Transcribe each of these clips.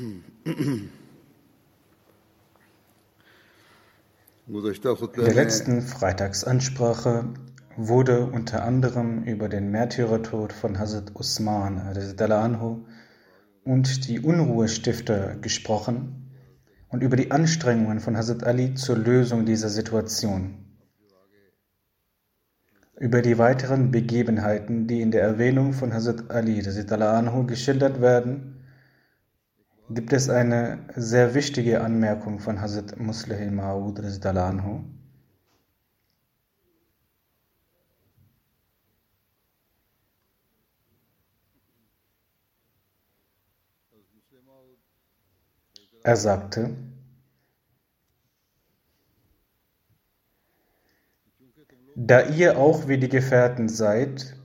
In der letzten Freitagsansprache wurde unter anderem über den Märtyrertod von Hazrat Usman anhu und die Unruhestifter gesprochen und über die Anstrengungen von Hazrat Ali zur Lösung dieser Situation. Über die weiteren Begebenheiten, die in der Erwähnung von Hazrat Ali anhu geschildert werden, gibt es eine sehr wichtige Anmerkung von Hazrat Musleh Ma'ud anhu. Er sagte, da ihr auch wie die Gefährten seid,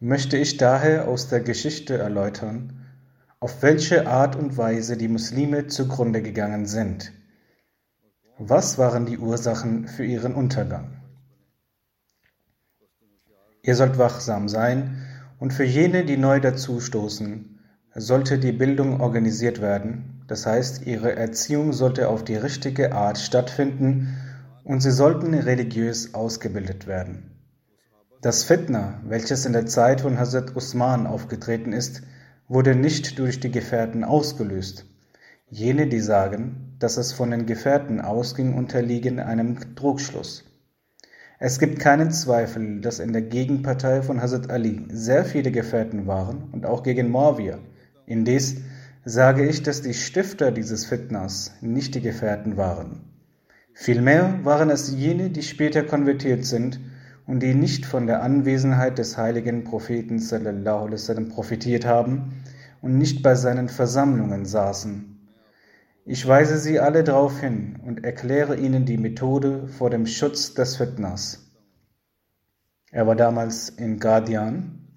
möchte ich daher aus der Geschichte erläutern, auf welche Art und Weise die Muslime zugrunde gegangen sind. Was waren die Ursachen für ihren Untergang? Ihr sollt wachsam sein und für jene, die neu dazustoßen, sollte die Bildung organisiert werden, das heißt, ihre Erziehung sollte auf die richtige Art stattfinden und sie sollten religiös ausgebildet werden. Das Fitna, welches in der Zeit von Hazrat Usman aufgetreten ist, wurde nicht durch die Gefährten ausgelöst. Jene, die sagen, dass es von den Gefährten ausging, unterliegen einem Trugschluss. Es gibt keinen Zweifel, dass in der Gegenpartei von Hazrat Ali sehr viele Gefährten waren und auch gegen Muawiyah. Indes sage ich, dass die Stifter dieses Fitnas nicht die Gefährten waren. Vielmehr waren es jene, die später konvertiert sind und die nicht von der Anwesenheit des heiligen Propheten sallallahu alaihi profitiert haben und nicht bei seinen Versammlungen saßen. Ich weise sie alle darauf hin und erkläre ihnen die Methode vor dem Schutz des Fitnas. Er war damals in Guardian.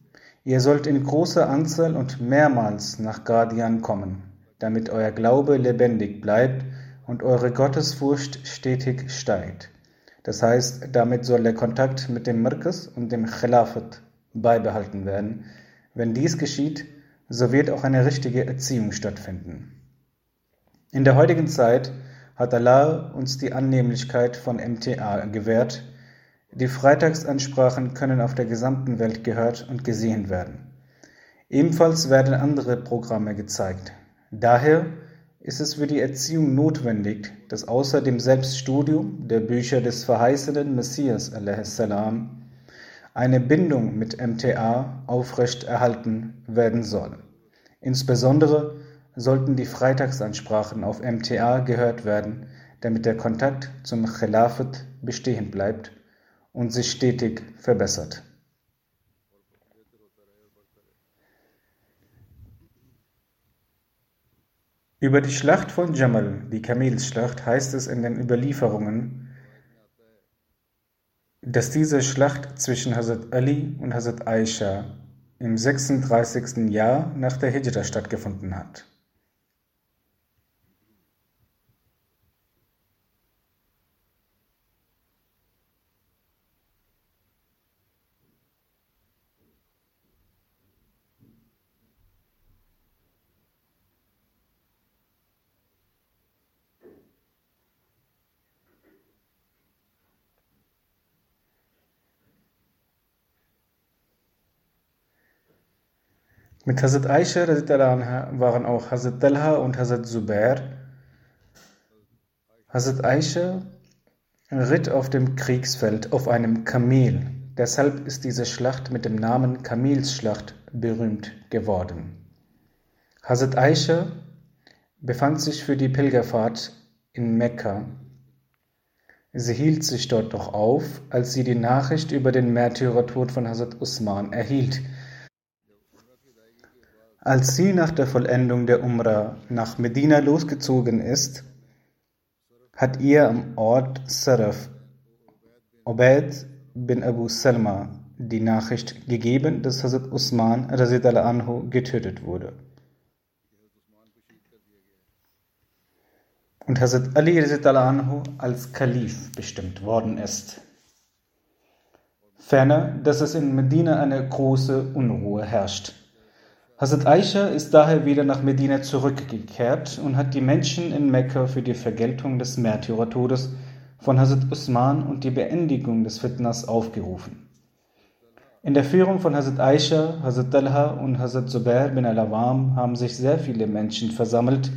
Ihr sollt in großer Anzahl und mehrmals nach Guardian kommen, damit euer Glaube lebendig bleibt und eure Gottesfurcht stetig steigt. Das heißt, damit soll der Kontakt mit dem Mirkas und dem Khilafat beibehalten werden. Wenn dies geschieht, so wird auch eine richtige Erziehung stattfinden. In der heutigen Zeit hat Allah uns die Annehmlichkeit von MTA gewährt. Die Freitagsansprachen können auf der gesamten Welt gehört und gesehen werden. Ebenfalls werden andere Programme gezeigt. Daher ist es für die Erziehung notwendig, dass außer dem Selbststudium der Bücher des verheißenen Messias salam eine Bindung mit MTA aufrecht erhalten werden soll. Insbesondere sollten die Freitagsansprachen auf MTA gehört werden, damit der Kontakt zum Khilafat bestehen bleibt und sich stetig verbessert. Über die Schlacht von Jamal, die Kamelsschlacht, heißt es in den Überlieferungen, dass diese Schlacht zwischen Hazrat Ali und Hazrat Aisha im sechsunddreißigsten Jahr nach der Hijra stattgefunden hat. Mit Hazrat Aisha waren auch Hazrat Talha und Hazrat Zubair. Hazrat Aisha ritt auf dem Kriegsfeld auf einem Kamel. Deshalb ist diese Schlacht mit dem Namen Kamelsschlacht berühmt geworden. Hazrat Aisha befand sich für die Pilgerfahrt in Mekka. Sie hielt sich dort doch auf, als sie die Nachricht über den Märtyrertod von Hazrat Usman erhielt – als sie nach der Vollendung der Umrah nach Medina losgezogen ist, hat ihr am Ort Saraf Ubaid bin Abu Salma die Nachricht gegeben, dass Hazrat Usman anhu getötet wurde. Und Hazrat Ali anhu als Kalif bestimmt worden ist. Ferner, dass es in Medina eine große Unruhe herrscht. Hazrat Aisha ist daher wieder nach Medina zurückgekehrt und hat die Menschen in Mekka für die Vergeltung des Märtyrertodes von Hazrat Usman und die Beendigung des Fitnas aufgerufen. In der Führung von Hazrat Aisha, Hazrat Talha und Hazrat Zubair bin al-Awam haben sich sehr viele Menschen versammelt,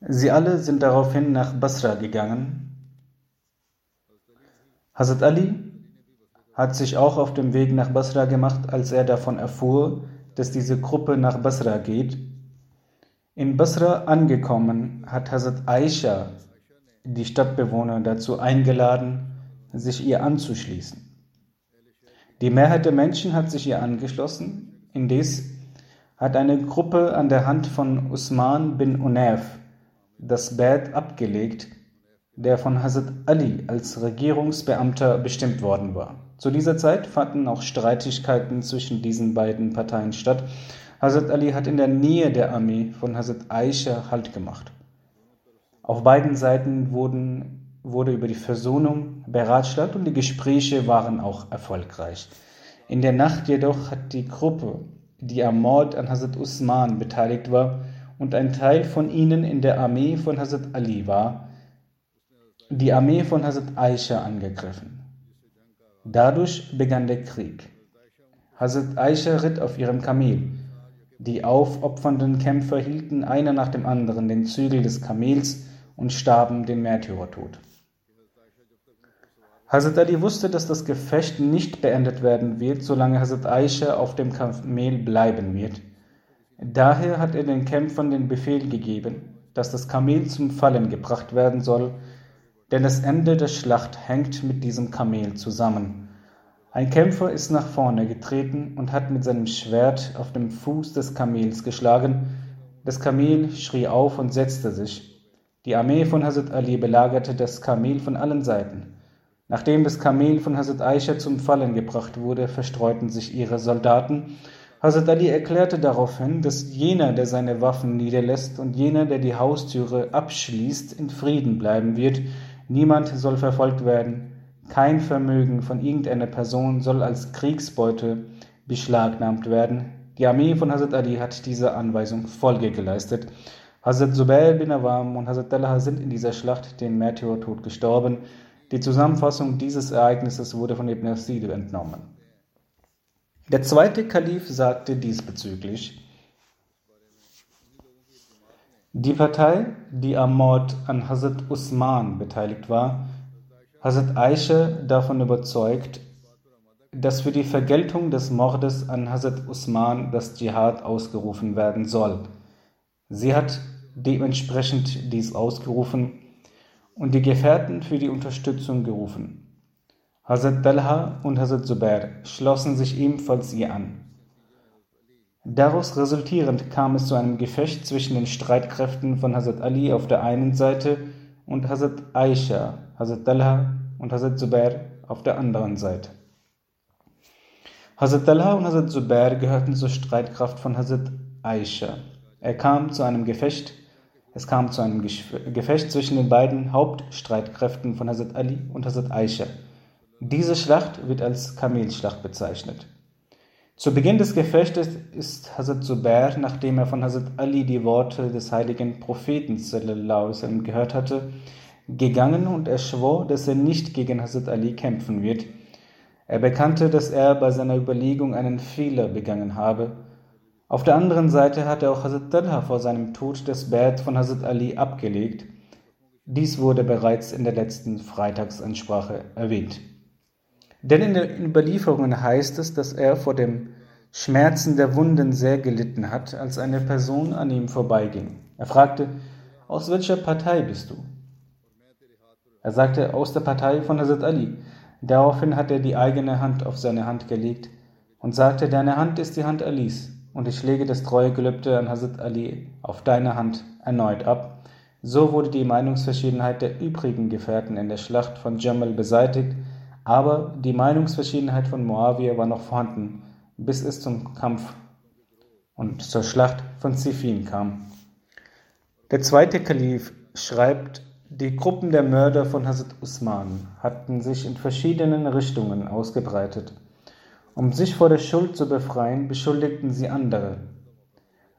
Sie alle sind daraufhin nach Basra gegangen. Hazrat Ali hat sich auch auf dem Weg nach Basra gemacht, als er davon erfuhr, dass diese Gruppe nach Basra geht. In Basra angekommen, hat Hazrat Aisha die Stadtbewohner dazu eingeladen, sich ihr anzuschließen. Die Mehrheit der Menschen hat sich ihr angeschlossen, indes hat eine Gruppe an der Hand von Usman bin Unaf das Bad abgelegt, der von Hazrat Ali als Regierungsbeamter bestimmt worden war. Zu dieser Zeit fanden auch Streitigkeiten zwischen diesen beiden Parteien statt. Hazrat Ali hat in der Nähe der Armee von Hazrat Aisha Halt gemacht. Auf beiden Seiten wurden, wurde über die Versöhnung beratschlagt und die Gespräche waren auch erfolgreich. In der Nacht jedoch hat die Gruppe, die am Mord an Hazrat Usman beteiligt war, und ein Teil von ihnen in der Armee von Hazrat Ali war, die Armee von Hazrat Aisha angegriffen. Dadurch begann der Krieg. Hazrat Aisha ritt auf ihrem Kamel. Die aufopfernden Kämpfer hielten einer nach dem anderen den Zügel des Kamels und starben den Märtyrertod. Hazrat Ali wusste, dass das Gefecht nicht beendet werden wird, solange Hazrat Aisha auf dem Kamel bleiben wird. Daher hat er den Kämpfern den Befehl gegeben, dass das Kamel zum Fallen gebracht werden soll, denn das Ende der Schlacht hängt mit diesem Kamel zusammen. Ein Kämpfer ist nach vorne getreten und hat mit seinem Schwert auf dem Fuß des Kamels geschlagen. Das Kamel schrie auf und setzte sich. Die Armee von Hazrat Ali belagerte das Kamel von allen Seiten. Nachdem das Kamel von Hazrat Aisha zum Fallen gebracht wurde, verstreuten sich ihre Soldaten Hazrat Ali erklärte daraufhin, dass jener, der seine Waffen niederlässt und jener, der die Haustüre abschließt, in Frieden bleiben wird. Niemand soll verfolgt werden. Kein Vermögen von irgendeiner Person soll als Kriegsbeute beschlagnahmt werden. Die Armee von Hazrat Ali hat dieser Anweisung Folge geleistet. Hazrat Zubair bin Awam und Hazrat Talha sind in dieser Schlacht den Märtyrertod gestorben. Die Zusammenfassung dieses Ereignisses wurde von Ibn Asid entnommen. Der zweite Kalif sagte diesbezüglich: Die Partei, die am Mord an Hazrat Usman beteiligt war, Hazrat Aisha davon überzeugt, dass für die Vergeltung des Mordes an Hazrat Usman das Dschihad ausgerufen werden soll. Sie hat dementsprechend dies ausgerufen und die Gefährten für die Unterstützung gerufen. Hazrat Talha und Hazrat Zubair schlossen sich ebenfalls ihr an. Daraus resultierend kam es zu einem Gefecht zwischen den Streitkräften von Hazrat Ali auf der einen Seite und Hazrat Aisha, Hazrat Talha und Hazrat Zubair auf der anderen Seite. Hazrat Talha und Hazrat Zubair gehörten zur Streitkraft von Hazrat Aisha. Er kam zu einem Gefecht, es kam zu einem Gefecht zwischen den beiden Hauptstreitkräften von Hazrat Ali und Hazrat Aisha. Diese Schlacht wird als Kamelschlacht bezeichnet. Zu Beginn des Gefechtes ist Hazrat Zubair, nachdem er von Hazrat Ali die Worte des heiligen Propheten gehört hatte, gegangen und er schwor, dass er nicht gegen Hazrat Ali kämpfen wird. Er bekannte, dass er bei seiner Überlegung einen Fehler begangen habe. Auf der anderen Seite hatte auch Hazrat Talha vor seinem Tod das Bett von Hazrat Ali abgelegt. Dies wurde bereits in der letzten Freitagsansprache erwähnt. Denn in den Überlieferungen heißt es, dass er vor dem Schmerzen der Wunden sehr gelitten hat, als eine Person an ihm vorbeiging. Er fragte, aus welcher Partei bist du? Er sagte, aus der Partei von Hazrat Ali. Daraufhin hat er die eigene Hand auf seine Hand gelegt und sagte, deine Hand ist die Hand Alis und ich lege das treue Gelübde an Hazrat Ali auf deine Hand erneut ab. So wurde die Meinungsverschiedenheit der übrigen Gefährten in der Schlacht von Jamal beseitigt aber die Meinungsverschiedenheit von Moawiyah war noch vorhanden, bis es zum Kampf und zur Schlacht von Siffin kam. Der zweite Kalif schreibt, die Gruppen der Mörder von Hazrat Usman hatten sich in verschiedenen Richtungen ausgebreitet. Um sich vor der Schuld zu befreien, beschuldigten sie andere.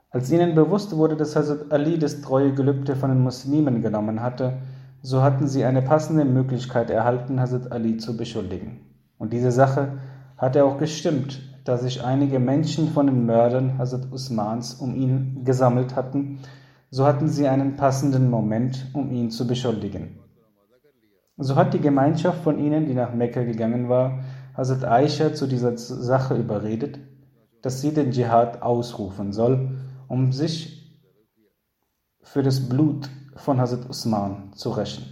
Als ihnen bewusst wurde, dass Hazrat Ali das treue Gelübde von den Muslimen genommen hatte, so hatten sie eine passende Möglichkeit erhalten, Hazrat Ali zu beschuldigen. Und diese Sache hatte auch gestimmt, da sich einige Menschen von den Mördern Hazrat Usmans um ihn gesammelt hatten, so hatten sie einen passenden Moment, um ihn zu beschuldigen. So hat die Gemeinschaft von ihnen, die nach Mekka gegangen war, Hazrat Aisha zu dieser Sache überredet, dass sie den Dschihad ausrufen soll, um sich für das Blut von Hazrat Usman zu rächen.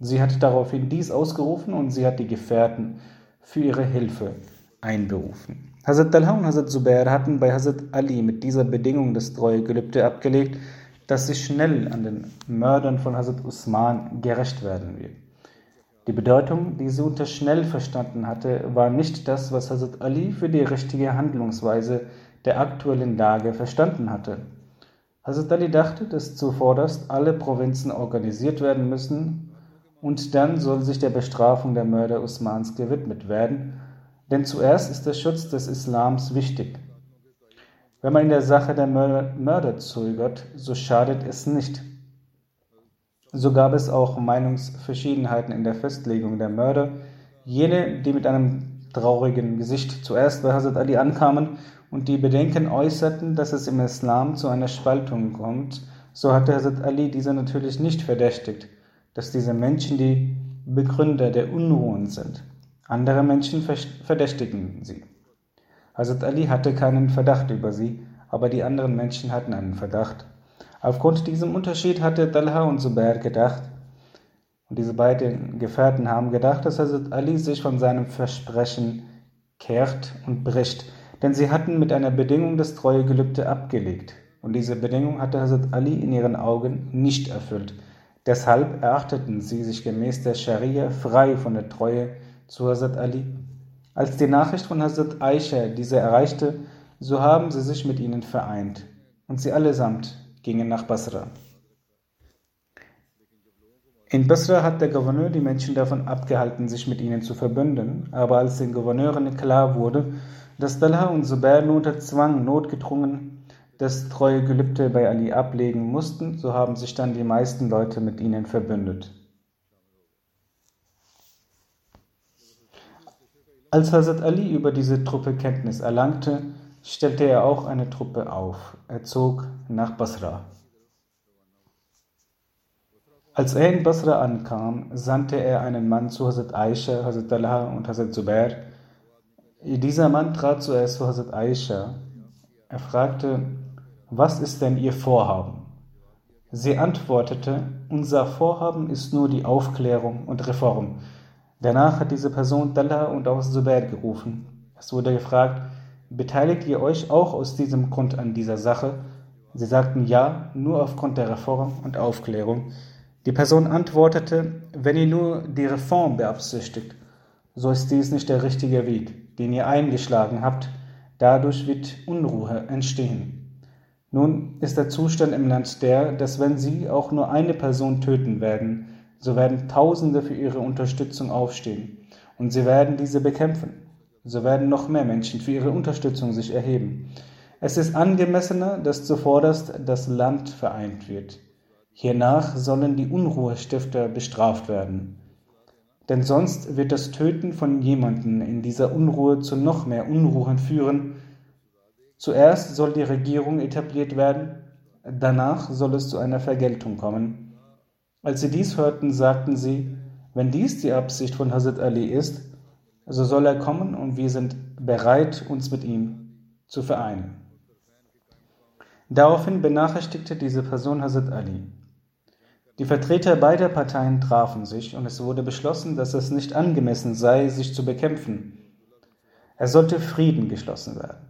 Sie hat daraufhin dies ausgerufen und sie hat die Gefährten für ihre Hilfe einberufen. Hazrat Talha und Hazrat Zubair hatten bei Hazrat Ali mit dieser Bedingung das treue Gelübde abgelegt, dass sie schnell an den Mördern von Hazrat Usman gerecht werden wird. Die Bedeutung, die sie unter schnell verstanden hatte, war nicht das, was Hazrat Ali für die richtige Handlungsweise der aktuellen Lage verstanden hatte. Hazrat Ali dachte, dass zuvorderst alle Provinzen organisiert werden müssen und dann soll sich der Bestrafung der Mörder Usmans gewidmet werden, denn zuerst ist der Schutz des Islams wichtig. Wenn man in der Sache der Mörder zögert, so schadet es nicht. So gab es auch Meinungsverschiedenheiten in der Festlegung der Mörder. Jene, die mit einem traurigen Gesicht zuerst bei Hazrat Ali ankamen und die Bedenken äußerten, dass es im Islam zu einer Spaltung kommt, so hatte Hazrat Ali diese natürlich nicht verdächtigt, dass diese Menschen die Begründer der Unruhen sind. Andere Menschen verdächtigen sie. Hazrat Ali hatte keinen Verdacht über sie, aber die anderen Menschen hatten einen Verdacht. Aufgrund diesem Unterschied hatte Talha und Zubair gedacht, und diese beiden Gefährten haben gedacht, dass Hazrat Ali sich von seinem Versprechen kehrt und bricht, denn sie hatten mit einer Bedingung das Treuegelübde abgelegt, und diese Bedingung hatte Hazrat Ali in ihren Augen nicht erfüllt. Deshalb erachteten sie sich gemäß der Scharia frei von der Treue zu Hazrat Ali. Als die Nachricht von Hazrat Aisha diese erreichte, so haben sie sich mit ihnen vereint, und sie allesamt gingen nach Basra. In Basra hat der Gouverneur die Menschen davon abgehalten, sich mit ihnen zu verbünden, aber als den Gouverneuren klar wurde, dass Talha und Zubair nur unter Zwang notgedrungen das treue Gelübde bei Ali ablegen mussten, so haben sich dann die meisten Leute mit ihnen verbündet. Als Hazrat Ali über diese Truppe Kenntnis erlangte, stellte er auch eine Truppe auf. Er zog nach Basra. Als er in Basra ankam, sandte er einen Mann zu Hazrat Aisha, Hazrat Talha und Hazrat Zubair, dieser Mann trat zuerst zu Hazrat Aisha. Er fragte, was ist denn Ihr Vorhaben? Sie antwortete, unser Vorhaben ist nur die Aufklärung und Reform. Danach hat diese Person Talha und auch Zubair gerufen. Es wurde gefragt, beteiligt ihr euch auch aus diesem Grund an dieser Sache? Sie sagten ja, nur aufgrund der Reform und Aufklärung. Die Person antwortete, wenn ihr nur die Reform beabsichtigt, so ist dies nicht der richtige Weg, den ihr eingeschlagen habt, dadurch wird Unruhe entstehen. Nun ist der Zustand im Land der, dass wenn sie auch nur eine Person töten werden, so werden Tausende für ihre Unterstützung aufstehen, und sie werden diese bekämpfen. So werden noch mehr Menschen für ihre Unterstützung sich erheben. Es ist angemessener, dass zuvorderst das Land vereint wird. Hiernach sollen die Unruhestifter bestraft werden. Denn sonst wird das Töten von jemanden in dieser Unruhe zu noch mehr Unruhen führen. Zuerst soll die Regierung etabliert werden, danach soll es zu einer Vergeltung kommen. Als sie dies hörten, sagten sie, wenn dies die Absicht von Hazrat Ali ist, so soll er kommen und wir sind bereit, uns mit ihm zu vereinen. Daraufhin benachrichtigte diese Person Hazrat Ali. Die Vertreter beider Parteien trafen sich und es wurde beschlossen, dass es nicht angemessen sei, sich zu bekämpfen. Es sollte Frieden geschlossen werden.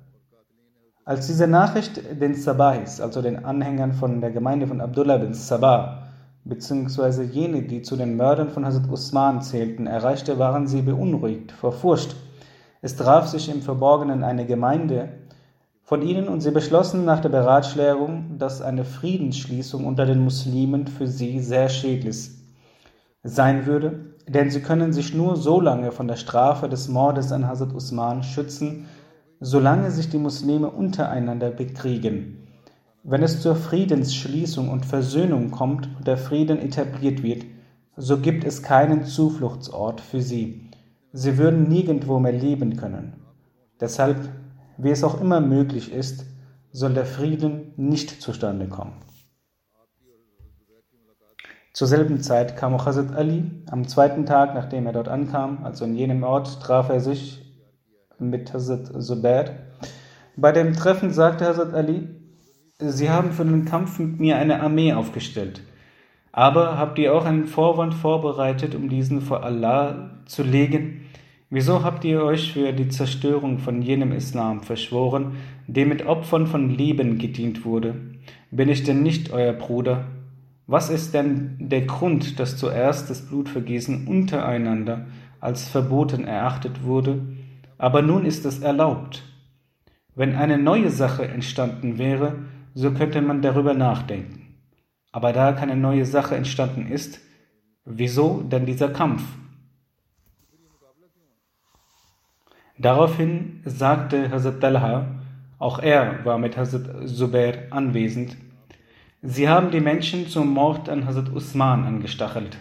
Als diese Nachricht den Sabahis, also den Anhängern von der Gemeinde von Abdullah bin Sabah, beziehungsweise jene, die zu den Mördern von Hazrat Usman zählten, erreichte, waren sie beunruhigt vor Furcht. Es traf sich im Verborgenen eine Gemeinde von ihnen und sie beschlossen nach der Beratschlagung, dass eine Friedensschließung unter den Muslimen für sie sehr schädlich sein würde, denn sie können sich nur so lange von der Strafe des Mordes an Hazrat Usman schützen, solange sich die Muslime untereinander bekriegen. Wenn es zur Friedensschließung und Versöhnung kommt und der Frieden etabliert wird, so gibt es keinen Zufluchtsort für sie. Sie würden nirgendwo mehr leben können. Deshalb, wie es auch immer möglich ist, soll der Frieden nicht zustande kommen. Zur selben Zeit kam auch Hazrat Ali. Am zweiten Tag, nachdem er dort ankam, also in jenem Ort, traf er sich mit Hazrat Zubair. Bei dem Treffen sagte Hazrat Ali, Sie haben für den Kampf mit mir eine Armee aufgestellt. Aber habt ihr auch einen Vorwand vorbereitet, um diesen vor Allah zu legen? Wieso habt ihr euch für die Zerstörung von jenem Islam verschworen, dem mit Opfern von Leben gedient wurde? Bin ich denn nicht euer Bruder? Was ist denn der Grund, dass zuerst das Blutvergießen untereinander als verboten erachtet wurde, aber nun ist es erlaubt? Wenn eine neue Sache entstanden wäre, so könnte man darüber nachdenken. Aber da keine neue Sache entstanden ist, wieso denn dieser Kampf? Daraufhin sagte Hazrat Talha, auch er war mit Hazrat Zubair anwesend, Sie haben die Menschen zum Mord an Hazrat Usman angestachelt.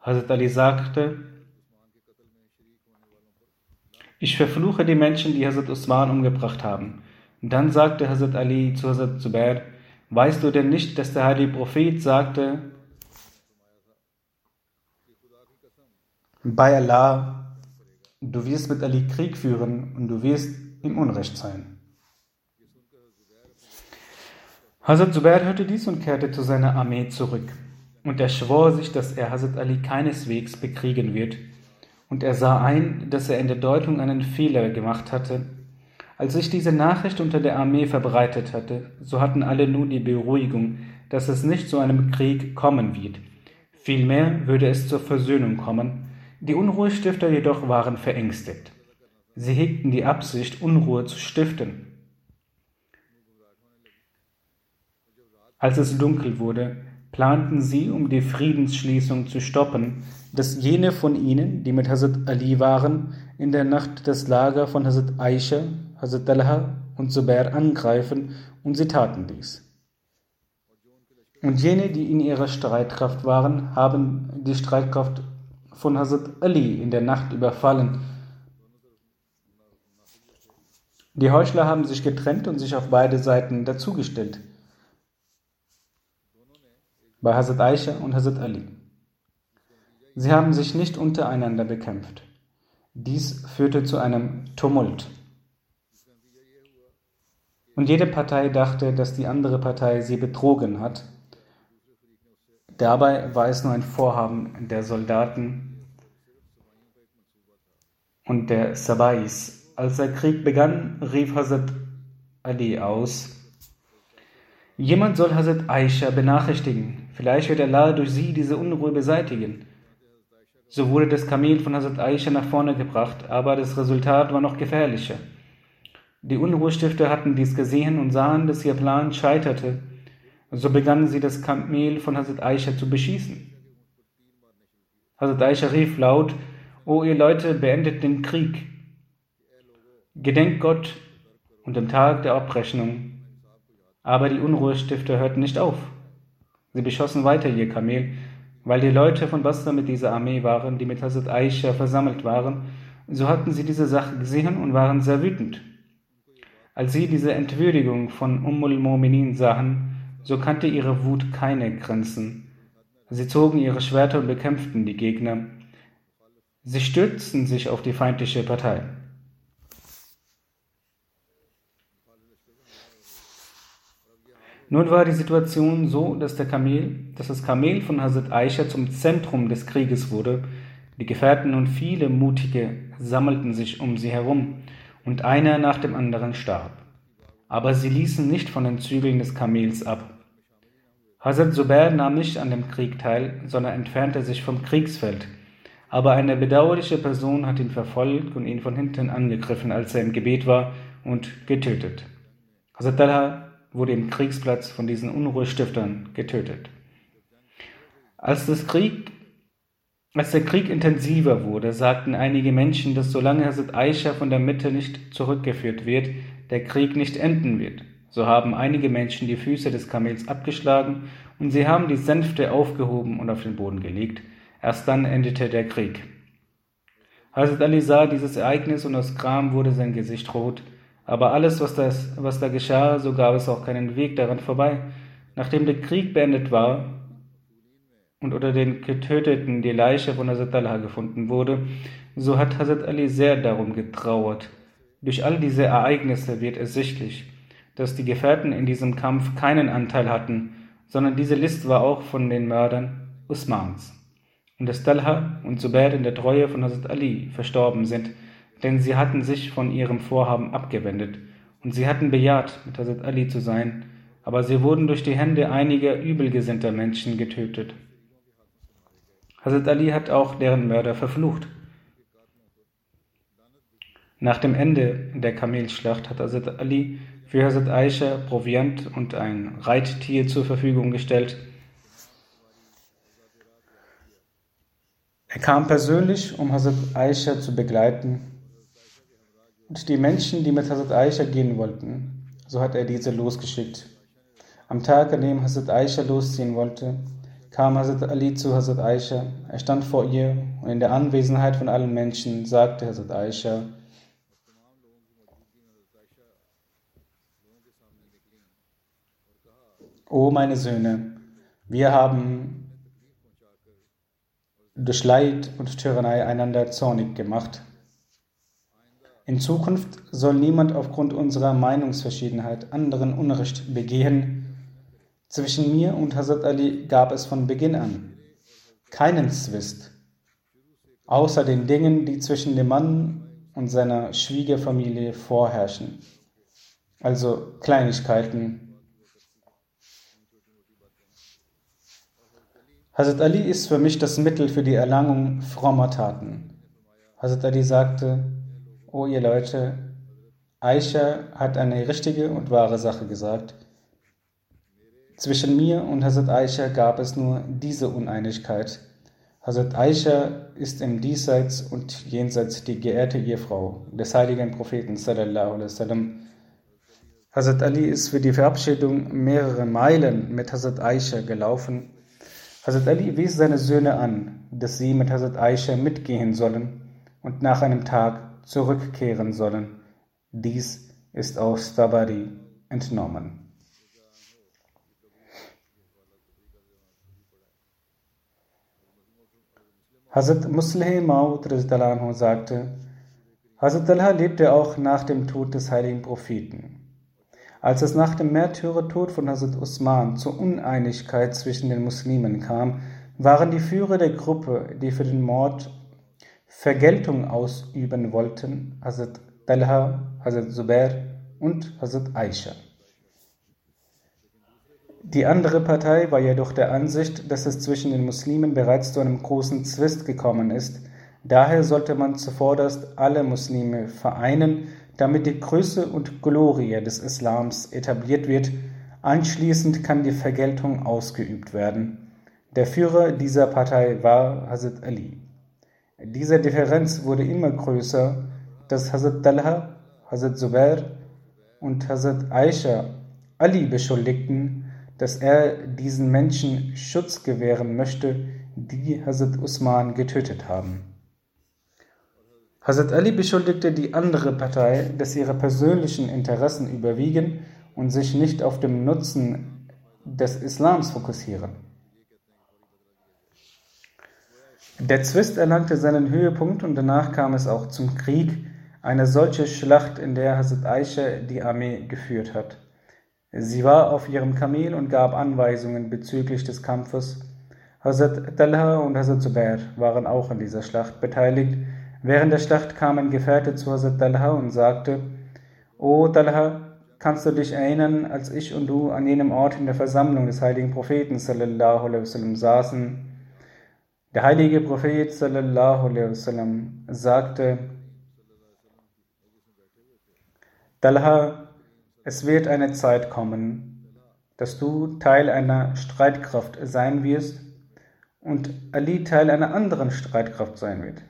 Hazrat Ali sagte, ich verfluche die Menschen, die Hazrat Usman umgebracht haben. Dann sagte Hazrat Ali zu Hazrat Zubair, weißt du denn nicht, dass der heilige Prophet sagte, bei Allah, du wirst mit Ali Krieg führen und du wirst im Unrecht sein. Hazrat Zubair hörte dies und kehrte zu seiner Armee zurück. Und er schwor sich, dass er Hazrat Ali keineswegs bekriegen wird. Und er sah ein, dass er in der Deutung einen Fehler gemacht hatte als sich diese Nachricht unter der Armee verbreitet hatte, so hatten alle nun die Beruhigung, dass es nicht zu einem Krieg kommen wird. Vielmehr würde es zur Versöhnung kommen. Die Unruhestifter jedoch waren verängstigt. Sie hegten die Absicht, Unruhe zu stiften. Als es dunkel wurde, planten sie, um die Friedensschließung zu stoppen, dass jene von ihnen, die mit Hazrat Ali waren, in der Nacht das Lager von Hazrat Aisha Hazrat Talha und Zubair angreifen und sie taten dies. Und jene, die in ihrer Streitkraft waren, haben die Streitkraft von Hazrat Ali in der Nacht überfallen. Die Heuchler haben sich getrennt und sich auf beide Seiten dazugestellt. Bei Hazrat Aisha und Hazrat Ali. Sie haben sich nicht untereinander bekämpft. Dies führte zu einem Tumult. Und jede Partei dachte, dass die andere Partei sie betrogen hat. Dabei war es nur ein Vorhaben der Soldaten und der Sabais. als der Krieg begann, rief Hazrat Ali aus, Jemand soll Hazrat Aisha benachrichtigen. Vielleicht wird Allah durch sie diese Unruhe beseitigen. So wurde das Kamel von Hazrat Aisha nach vorne gebracht, aber das Resultat war noch gefährlicher. Die Unruhestifter hatten dies gesehen und sahen, dass ihr Plan scheiterte. So begannen sie das Kamel von Hazrat Aisha zu beschießen. Hazrat Aisha rief laut, O ihr Leute, beendet den Krieg. Gedenkt Gott und dem Tag der Abrechnung. Aber die Unruhestifter hörten nicht auf. Sie beschossen weiter ihr Kamel, weil die Leute von Basra mit dieser Armee waren, die mit Hazrat Aisha versammelt waren, so hatten sie diese Sache gesehen und waren sehr wütend. Als sie diese Entwürdigung von Ummul Mominin sahen, so kannte ihre Wut keine Grenzen. Sie zogen ihre Schwerter und bekämpften die Gegner. Sie stürzten sich auf die feindliche Partei. Nun war die Situation so, dass, der Kamel, dass das Kamel von Hazrat Aisha zum Zentrum des Krieges wurde. Die Gefährten und viele Mutige sammelten sich um sie herum, und einer nach dem anderen starb. Aber sie ließen nicht von den Zügeln des Kamels ab. Hazrat Zubair nahm nicht an dem Krieg teil, sondern entfernte sich vom Kriegsfeld. Aber eine bedauerliche Person hat ihn verfolgt und ihn von hinten angegriffen, als er im Gebet war, und getötet. Hazrat Talha wurde im Kriegsplatz von diesen Unruhestiftern getötet. Als, Krieg, als der Krieg intensiver wurde, sagten einige Menschen, dass solange Hazrat Aisha von der Mitte nicht zurückgeführt wird, der Krieg nicht enden wird. So haben einige Menschen die Füße des Kamels abgeschlagen und sie haben die Sänfte aufgehoben und auf den Boden gelegt. Erst dann endete der Krieg. Hazrat Ali sah dieses Ereignis und aus Gram wurde sein Gesicht rot. Aber alles, was, das, was da geschah, so gab es auch keinen Weg daran vorbei. Nachdem der Krieg beendet war und unter den Getöteten die Leiche von Hazrat Allah gefunden wurde, so hat Hazrat Ali sehr darum getrauert. Durch all diese Ereignisse wird ersichtlich, dass die Gefährten in diesem Kampf keinen Anteil hatten, sondern diese List war auch von den Mördern Usmans. Und dass Talha und Zubair in der Treue von Hazrat Ali verstorben sind, denn sie hatten sich von ihrem Vorhaben abgewendet und sie hatten bejaht, mit Hazrat Ali zu sein, aber sie wurden durch die Hände einiger übelgesinnter Menschen getötet. Hazrat Ali hat auch deren Mörder verflucht. Nach dem Ende der Kamelschlacht hat Hazrat Ali für Hazrat Aisha Proviant und ein Reittier zur Verfügung gestellt. Er kam persönlich, um Hazrat Aisha zu begleiten und die Menschen, die mit Hazrat Aisha gehen wollten, so hat er diese losgeschickt. Am Tag, an dem Hazrat Aisha losziehen wollte, kam Hazrat Ali zu Hazrat Aisha. Er stand vor ihr und in der Anwesenheit von allen Menschen sagte Hazrat Aisha, O meine Söhne, wir haben durch Leid und Tyrannei einander zornig gemacht. In Zukunft soll niemand aufgrund unserer Meinungsverschiedenheit anderen Unrecht begehen. Zwischen mir und Hazrat Ali gab es von Beginn an keinen Zwist, außer den Dingen, die zwischen dem Mann und seiner Schwiegerfamilie vorherrschen, also Kleinigkeiten. Hazrat Ali ist für mich das Mittel für die Erlangung frommer Taten. Hazrat Ali sagte, O ihr Leute, Aisha hat eine richtige und wahre Sache gesagt. Zwischen mir und Hazrat Aisha gab es nur diese Uneinigkeit. Hazrat Aisha ist im Diesseits und Jenseits die geehrte Ehefrau des heiligen Propheten sallallahu alaihi wasallam. Hazrat Ali ist für die Verabschiedung mehrere Meilen mit Hazrat Aisha gelaufen. Hazrat Ali wies seine Söhne an, dass sie mit Hazrat Aisha mitgehen sollen und nach einem Tag zurückkehren sollen. Dies ist aus Tabari entnommen. Hazrat Musleh Maud sagte, Hazrat Allah lebte auch nach dem Tod des heiligen Propheten. Als es nach dem Märtyrertod von Hazrat Usman zur Uneinigkeit zwischen den Muslimen kam, waren die Führer der Gruppe, die für den Mord Vergeltung ausüben wollten, Hazrat Talha, Hazrat Zubair und Hazrat Aisha. Die andere Partei war jedoch der Ansicht, dass es zwischen den Muslimen bereits zu einem großen Zwist gekommen ist. Daher sollte man zuvorderst alle Muslime vereinen, damit die Größe und Glorie des Islams etabliert wird. Anschließend kann die Vergeltung ausgeübt werden. Der Führer dieser Partei war Hazrat Ali. Diese Differenz wurde immer größer, dass Hazrat Talha, Hazrat Zubair und Hazrat Aisha Ali beschuldigten, dass er diesen Menschen Schutz gewähren möchte, die Hazrat Usman getötet haben. Hazrat Ali beschuldigte die andere Partei, dass ihre persönlichen Interessen überwiegen und sich nicht auf den Nutzen des Islams fokussieren. Der Zwist erlangte seinen Höhepunkt und danach kam es auch zum Krieg, eine solche Schlacht, in der Hazrat Aisha die Armee geführt hat. Sie war auf ihrem Kamel und gab Anweisungen bezüglich des Kampfes. Hazrat Talha und Hazrat Zubair waren auch an dieser Schlacht beteiligt. Während der Schlacht kam ein Gefährte zu Hazrat Talha und sagte, O Talha, kannst du dich erinnern, als ich und du an jenem Ort in der Versammlung des heiligen Propheten sallallahu alaihi wasallam saßen? Der heilige Prophet sallallahu alaihi wasallam sagte, Talha, es wird eine Zeit kommen, dass du Teil einer Streitkraft sein wirst und Ali Teil einer anderen Streitkraft sein wird.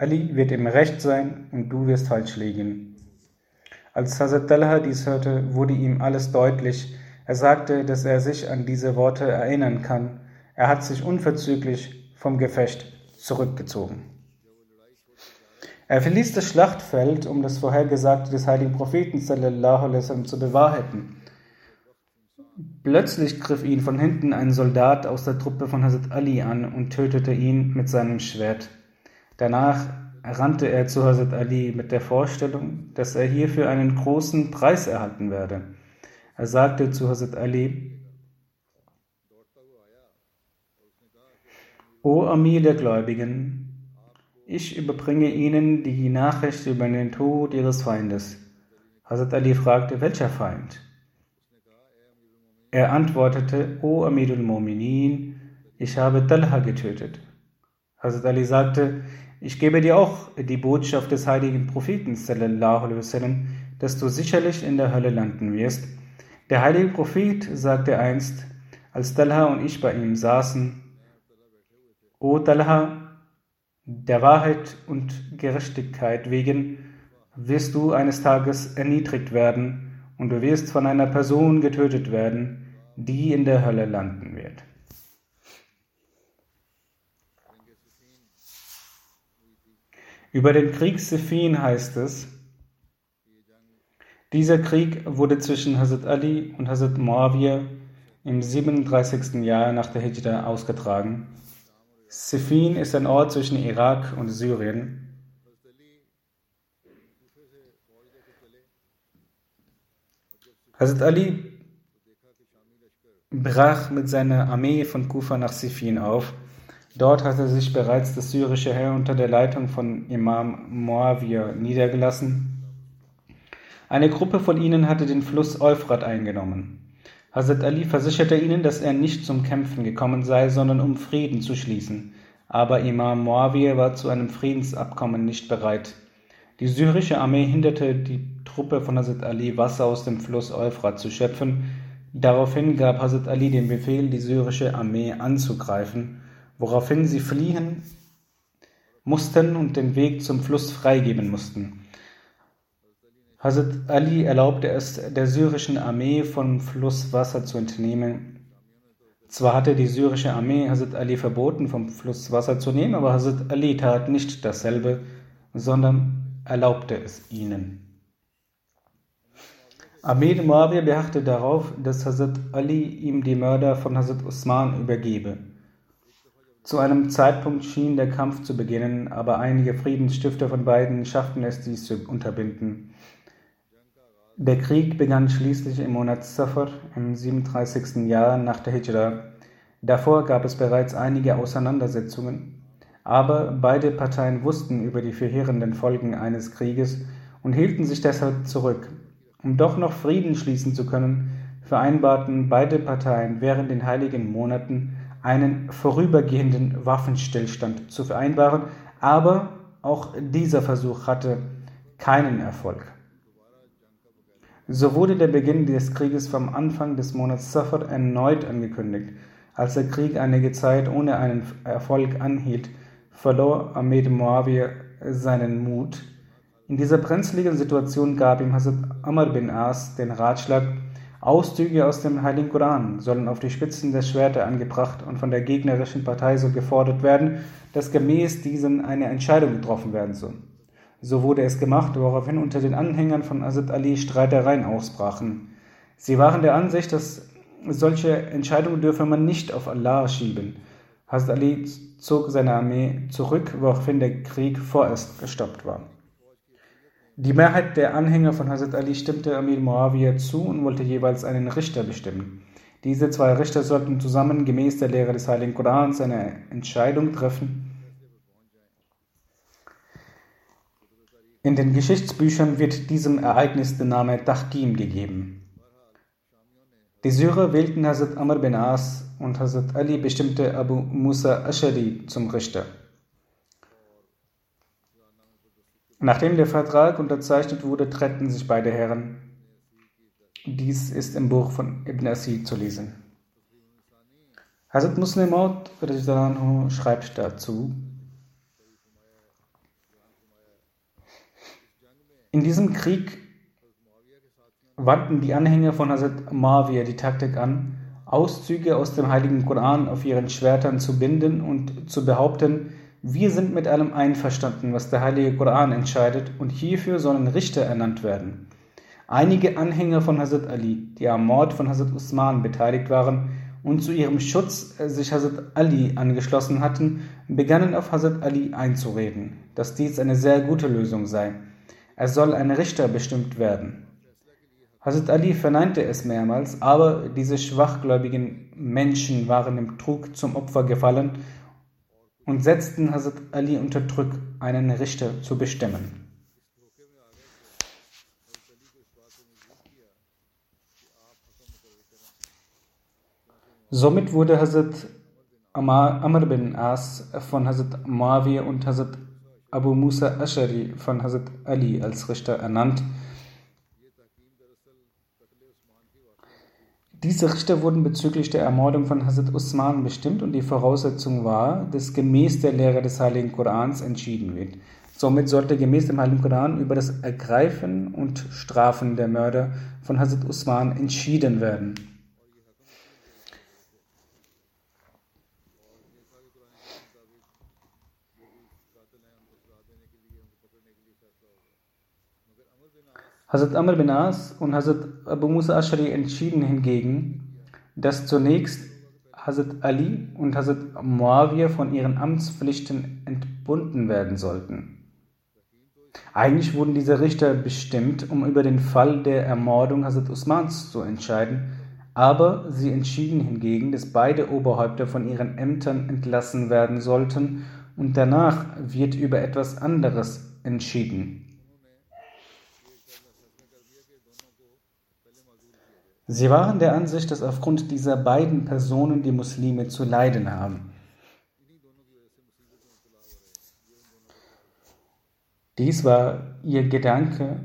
Ali wird im Recht sein und du wirst falsch liegen. Als Hazrat Talha dies hörte, wurde ihm alles deutlich. Er sagte, dass er sich an diese Worte erinnern kann. Er hat sich unverzüglich vom Gefecht zurückgezogen. Er verließ das Schlachtfeld, um das Vorhergesagte des heiligen Propheten wasallam zu bewahrheiten. Plötzlich griff ihn von hinten ein Soldat aus der Truppe von Hazrat Ali an und tötete ihn mit seinem Schwert. Danach rannte er zu Hazrat Ali mit der Vorstellung, dass er hierfür einen großen Preis erhalten werde. Er sagte zu Hazrat Ali, O Amir der Gläubigen, ich überbringe Ihnen die Nachricht über den Tod Ihres Feindes. Hazrat Ali fragte, welcher Feind? Er antwortete, O Amirul Mominin, ich habe Talha getötet. Hazrat Ali sagte, ich gebe dir auch die Botschaft des heiligen Propheten, wasallam, dass du sicherlich in der Hölle landen wirst. Der heilige Prophet sagte einst, als Talha und ich bei ihm saßen, O Talha, der Wahrheit und Gerechtigkeit wegen wirst du eines Tages erniedrigt werden und du wirst von einer Person getötet werden, die in der Hölle landen wird. Über den Krieg Siffin heißt es, dieser Krieg wurde zwischen Hazrat Ali und Hazrat Muawiyah im 37. Jahr nach der Hijra ausgetragen Siffin ist ein Ort zwischen Irak und Syrien. Hazrat Ali brach mit seiner Armee von Kufa nach Siffin auf. Dort hatte sich bereits das syrische Heer unter der Leitung von Imam Muawiyah niedergelassen. Eine Gruppe von ihnen hatte den Fluss Euphrat eingenommen. Hazrat Ali versicherte ihnen, dass er nicht zum Kämpfen gekommen sei, sondern um Frieden zu schließen. Aber Imam Muawiyah war zu einem Friedensabkommen nicht bereit. Die syrische Armee hinderte die Truppe von Hazrat Ali, Wasser aus dem Fluss Euphrat zu schöpfen. Daraufhin gab Hazrat Ali den Befehl, die syrische Armee anzugreifen, woraufhin sie fliehen mussten und den Weg zum Fluss freigeben mussten. Hazrat Ali erlaubte es der syrischen Armee vom Fluss Wasser zu entnehmen. Zwar hatte die syrische Armee Hazrat Ali verboten, vom Fluss Wasser zu nehmen, aber Hazrat Ali tat nicht dasselbe, sondern erlaubte es ihnen. Amir Muawiyah beharrte darauf, dass Hazrat Ali ihm die Mörder von Hazrat Usman übergebe. Zu einem Zeitpunkt schien der Kampf zu beginnen, aber einige Friedensstifter von beiden schafften es, dies zu unterbinden. Der Krieg begann schließlich im Monat Safar im 37. Jahr nach der Hijra. Davor gab es bereits einige Auseinandersetzungen, aber beide Parteien wussten über die verheerenden Folgen eines Krieges und hielten sich deshalb zurück. Um doch noch Frieden schließen zu können, vereinbarten beide Parteien während den heiligen Monaten einen vorübergehenden Waffenstillstand zu vereinbaren, aber auch dieser Versuch hatte keinen Erfolg. So wurde der Beginn des Krieges vom Anfang des Monats Safar erneut angekündigt. Als der Krieg einige Zeit ohne einen Erfolg anhielt, verlor Ahmed Muawiyah seinen Mut. In dieser brenzligen Situation gab ihm Hazrat Amr bin As den Ratschlag, Auszüge aus dem Heiligen Koran sollen auf die Spitzen der Schwerter angebracht und von der gegnerischen Partei so gefordert werden, dass gemäß diesen eine Entscheidung getroffen werden soll. So wurde es gemacht, woraufhin unter den Anhängern von Hazrat Ali Streitereien ausbrachen. Sie waren der Ansicht, dass solche Entscheidungen dürfe man nicht auf Allah schieben. Hazrat Ali zog seine Armee zurück, woraufhin der Krieg vorerst gestoppt war. Die Mehrheit der Anhänger von Hazrat Ali stimmte Amir Muawiyah zu und wollte jeweils einen Richter bestimmen. Diese zwei Richter sollten zusammen gemäß der Lehre des Heiligen Korans eine Entscheidung treffen. In den Geschichtsbüchern wird diesem Ereignis der Name Tahkim gegeben. Die Syrer wählten Hazrat Amr bin As und Hazrat Ali bestimmte Abu Musa Ashari zum Richter. Nachdem der Vertrag unterzeichnet wurde, trennten sich beide Herren. Dies ist im Buch von Ibn Asid zu lesen. Hazrat Muslim schreibt dazu, In diesem Krieg wandten die Anhänger von Hazrat Mawiyah die Taktik an, Auszüge aus dem heiligen Koran auf ihren Schwertern zu binden und zu behaupten, wir sind mit allem einverstanden, was der heilige Koran entscheidet, und hierfür sollen Richter ernannt werden. Einige Anhänger von Hazrat Ali, die am Mord von Hazrat Usman beteiligt waren und zu ihrem Schutz sich Hazrat Ali angeschlossen hatten, begannen auf Hazrat Ali einzureden, dass dies eine sehr gute Lösung sei. Es soll ein Richter bestimmt werden. Hazrat Ali verneinte es mehrmals, aber diese schwachgläubigen Menschen waren im Trug zum Opfer gefallen und setzten Hazrat Ali unter Druck, einen Richter zu bestimmen. Somit wurde Hazrat Amr bin As von Hazrat Muawiyah und Hazrat Abu Musa Ashari von Hazrat Ali als Richter ernannt Diese Richter wurden bezüglich der Ermordung von Hazrat Usman bestimmt und die Voraussetzung war, dass gemäß der Lehre des Heiligen Korans entschieden wird. Somit sollte gemäß dem Heiligen Koran über das Ergreifen und Strafen der Mörder von Hazrat Usman entschieden werden. Hazrat Amr bin As und Hazrat Abu Musa Ashari entschieden hingegen, dass zunächst Hazrat Ali und Hazrat Muawiyah von ihren Amtspflichten entbunden werden sollten. Eigentlich wurden diese Richter bestimmt, um über den Fall der Ermordung Hazrat Usmans zu entscheiden, aber sie entschieden hingegen, dass beide Oberhäupter von ihren Ämtern entlassen werden sollten und danach wird über etwas anderes entschieden. Sie waren der Ansicht, dass aufgrund dieser beiden Personen die Muslime zu leiden haben. Dies war ihr Gedanke.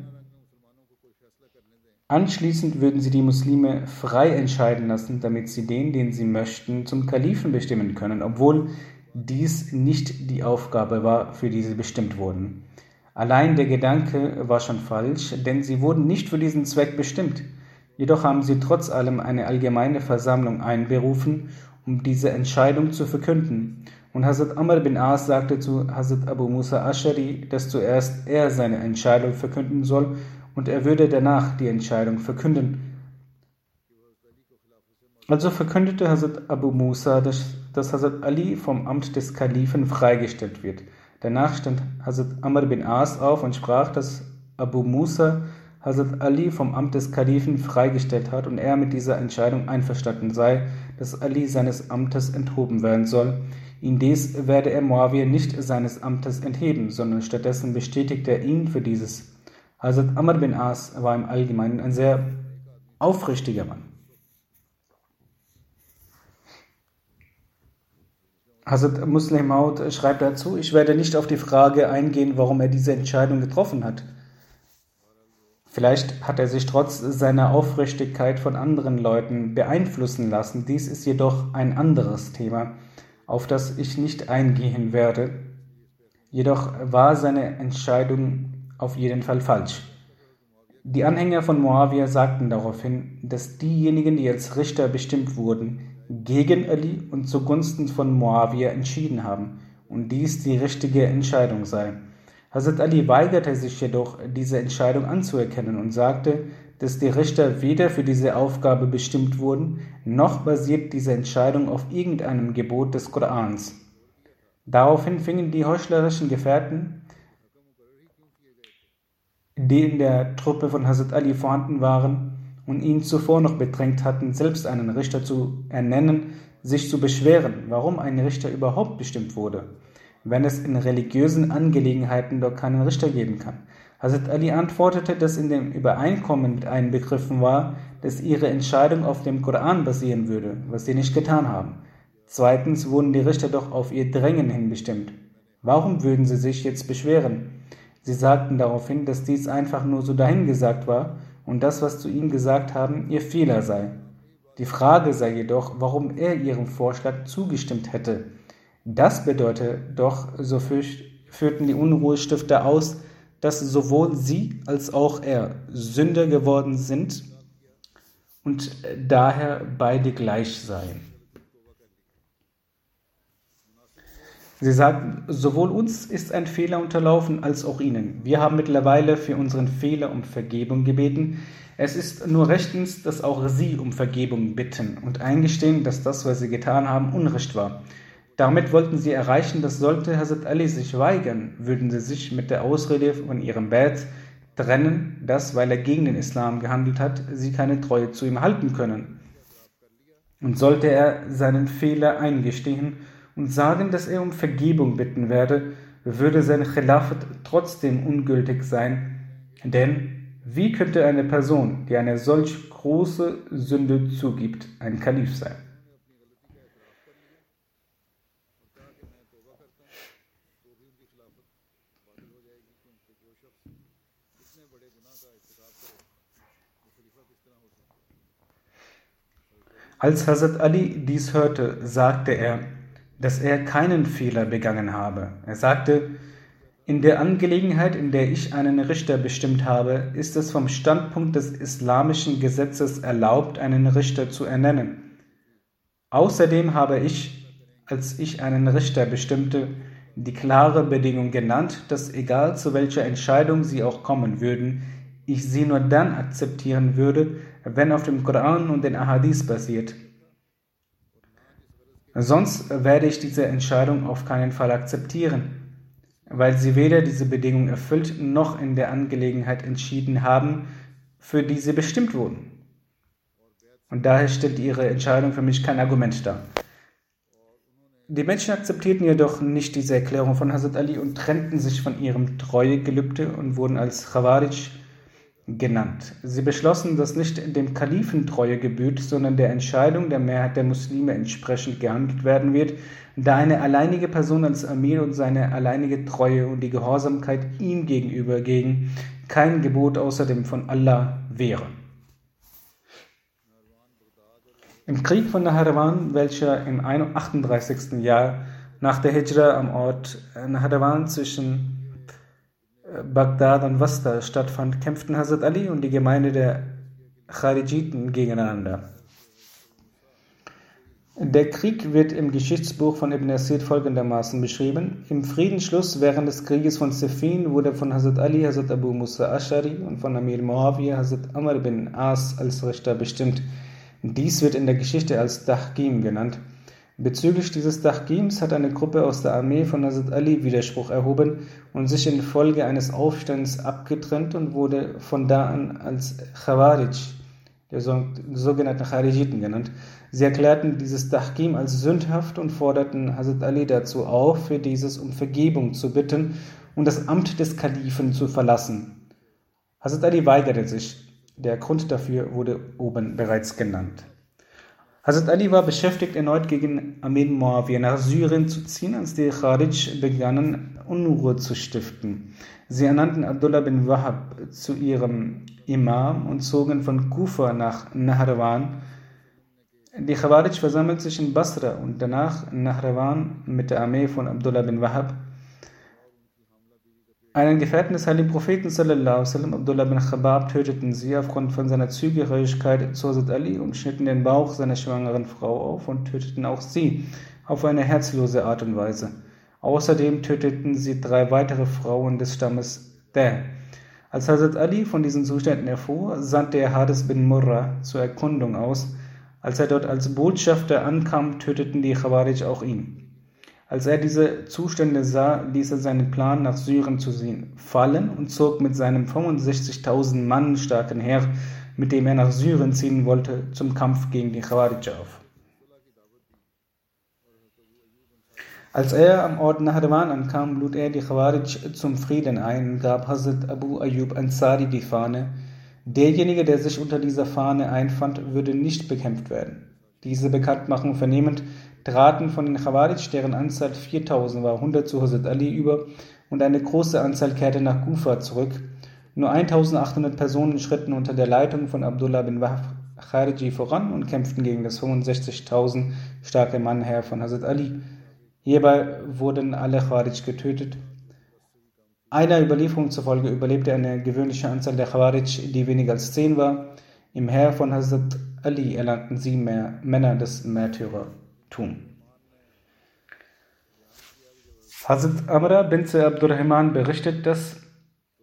Anschließend würden sie die Muslime frei entscheiden lassen, damit sie den, den sie möchten, zum Kalifen bestimmen können, obwohl dies nicht die Aufgabe war, für die sie bestimmt wurden. Allein der Gedanke war schon falsch, denn sie wurden nicht für diesen Zweck bestimmt. Jedoch haben sie trotz allem eine allgemeine Versammlung einberufen, um diese Entscheidung zu verkünden. Und Hazrat Amr bin As sagte zu Hazrat Abu Musa Ashari, dass zuerst er seine Entscheidung verkünden soll und er würde danach die Entscheidung verkünden. Also verkündete Hazrat Abu Musa, dass, dass Hazrat Ali vom Amt des Kalifen freigestellt wird. Danach stand Hazrat Amr bin As auf und sprach, dass Abu Musa Hazrat Ali vom Amt des Kalifen freigestellt hat und er mit dieser Entscheidung einverstanden sei, dass Ali seines Amtes enthoben werden soll. Indes werde er Muawiyah nicht seines Amtes entheben, sondern stattdessen bestätigt er ihn für dieses. Hazrat Amr bin As war im Allgemeinen ein sehr aufrichtiger Mann. Hazrat Muslim Maud schreibt dazu, ich werde nicht auf die Frage eingehen, warum er diese Entscheidung getroffen hat. Vielleicht hat er sich trotz seiner Aufrichtigkeit von anderen Leuten beeinflussen lassen. Dies ist jedoch ein anderes Thema, auf das ich nicht eingehen werde. Jedoch war seine Entscheidung auf jeden Fall falsch. Die Anhänger von Moawiyah sagten daraufhin, dass diejenigen, die als Richter bestimmt wurden, gegen Ali und zugunsten von Moawiyah entschieden haben und dies die richtige Entscheidung sei. Hazrat Ali weigerte sich jedoch, diese Entscheidung anzuerkennen und sagte, dass die Richter weder für diese Aufgabe bestimmt wurden, noch basiert diese Entscheidung auf irgendeinem Gebot des Korans. Daraufhin fingen die heuchlerischen Gefährten, die in der Truppe von Hazrat Ali vorhanden waren und ihn zuvor noch bedrängt hatten, selbst einen Richter zu ernennen, sich zu beschweren, warum ein Richter überhaupt bestimmt wurde wenn es in religiösen Angelegenheiten doch keinen Richter geben kann. Hazrat Ali antwortete, dass in dem Übereinkommen mit allen begriffen war, dass ihre Entscheidung auf dem Koran basieren würde, was sie nicht getan haben. Zweitens wurden die Richter doch auf ihr Drängen hin bestimmt. Warum würden sie sich jetzt beschweren? Sie sagten daraufhin, dass dies einfach nur so dahingesagt war und das, was zu ihm gesagt haben, ihr Fehler sei. Die Frage sei jedoch, warum er ihrem Vorschlag zugestimmt hätte. Das bedeutet doch, so führten die Unruhestifter aus, dass sowohl sie als auch er Sünder geworden sind und daher beide gleich seien. Sie sagten, sowohl uns ist ein Fehler unterlaufen als auch ihnen. Wir haben mittlerweile für unseren Fehler um Vergebung gebeten. Es ist nur rechtens, dass auch sie um Vergebung bitten und eingestehen, dass das, was sie getan haben, Unrecht war. Damit wollten sie erreichen, dass sollte Hazrat Ali sich weigern, würden sie sich mit der Ausrede von ihrem Bad trennen, dass, weil er gegen den Islam gehandelt hat, sie keine Treue zu ihm halten können. Und sollte er seinen Fehler eingestehen und sagen, dass er um Vergebung bitten werde, würde sein Khilafat trotzdem ungültig sein, denn wie könnte eine Person, die eine solch große Sünde zugibt, ein Kalif sein? Als Hazrat Ali dies hörte, sagte er, dass er keinen Fehler begangen habe. Er sagte, in der Angelegenheit, in der ich einen Richter bestimmt habe, ist es vom Standpunkt des islamischen Gesetzes erlaubt, einen Richter zu ernennen. Außerdem habe ich, als ich einen Richter bestimmte, die klare Bedingung genannt, dass egal zu welcher Entscheidung sie auch kommen würden, ich sie nur dann akzeptieren würde, wenn auf dem Koran und den Ahadith basiert. Sonst werde ich diese Entscheidung auf keinen Fall akzeptieren, weil sie weder diese Bedingung erfüllt noch in der Angelegenheit entschieden haben, für die sie bestimmt wurden. Und daher stellt ihre Entscheidung für mich kein Argument dar. Die Menschen akzeptierten jedoch nicht diese Erklärung von Hazrat Ali und trennten sich von ihrem Treuegelübde und wurden als Khawarij genannt. Sie beschlossen, dass nicht dem Kalifen Treue gebührt, sondern der Entscheidung der Mehrheit der Muslime entsprechend gehandelt werden wird, da eine alleinige Person als Amir und seine alleinige Treue und die Gehorsamkeit ihm gegenüber gegen kein Gebot außer dem von Allah wäre. Im Krieg von Naharawan, welcher im 38. Jahr nach der Hijra am Ort Naharawan zwischen Bagdad und Wasta stattfand, kämpften Hazrat Ali und die Gemeinde der Charijiten gegeneinander. Der Krieg wird im Geschichtsbuch von Ibn Asid folgendermaßen beschrieben. Im Friedensschluss während des Krieges von Sefin wurde von Hazrat Ali Hazrat Abu Musa Ashari und von Amir Muawiyah Hazrat Amr bin As als Richter bestimmt. Dies wird in der Geschichte als Dahkim genannt. Bezüglich dieses Tahkims hat eine Gruppe aus der Armee von Hazrat Ali Widerspruch erhoben und sich infolge eines Aufstands abgetrennt und wurde von da an als Khawarij, der sogenannten Kharijiten genannt. Sie erklärten dieses Tahkim als sündhaft und forderten Hazrat Ali dazu auf, für dieses um Vergebung zu bitten und das Amt des Kalifen zu verlassen. Hazrat Ali weigerte sich. Der Grund dafür wurde oben bereits genannt. Hazrat Ali war beschäftigt, erneut gegen Amir Muawiyah nach Syrien zu ziehen, als die Kharij begannen, Unruhe zu stiften. Sie ernannten Abdullah bin Wahab zu ihrem Imam und zogen von Kufa nach Nahrawan. Die Khawarij versammelten sich in Basra und danach Nahrawan mit der Armee von Abdullah bin Wahab. Einen Gefährten des heiligen Propheten sallam, Abdullah bin Khabab, töteten sie aufgrund von seiner Zugehörigkeit zu Hazrat Ali und schnitten den Bauch seiner schwangeren Frau auf und töteten auch sie auf eine herzlose Art und Weise. Außerdem töteten sie drei weitere Frauen des Stammes Der. Als Hazrat Ali von diesen Zuständen erfuhr, sandte er Hades bin Murrah zur Erkundung aus. Als er dort als Botschafter ankam, töteten die Khawarij auch ihn. Als er diese Zustände sah, ließ er seinen Plan, nach Syrien zu ziehen, fallen und zog mit seinem 65.000 Mann starken Heer, mit dem er nach Syrien ziehen wollte, zum Kampf gegen die Khawarij auf. Als er am Ort Nahrawan ankam, lud er die Khawarij zum Frieden ein und gab Hazrat Abu Ayyub Ansari die Fahne. Derjenige, der sich unter dieser Fahne einfand, würde nicht bekämpft werden. Diese Bekanntmachung vernehmend, traten von den Khawarij, deren Anzahl 4000 war, 100 zu Hazrat Ali über und eine große Anzahl kehrte nach Kufa zurück. Nur 1800 Personen schritten unter der Leitung von Abdullah bin Wahb Khariji voran und kämpften gegen das 65.000 starke Mannheer von Hazrat Ali. Hierbei wurden alle Khawarij getötet. Einer Überlieferung zufolge überlebte eine gewöhnliche Anzahl der Khawarij, die weniger als zehn war. Im Heer von Hazrat Ali erlangten sieben Männer des Märtyrertums tun. Hazrat Amra bint Abdurrahman berichtet, dass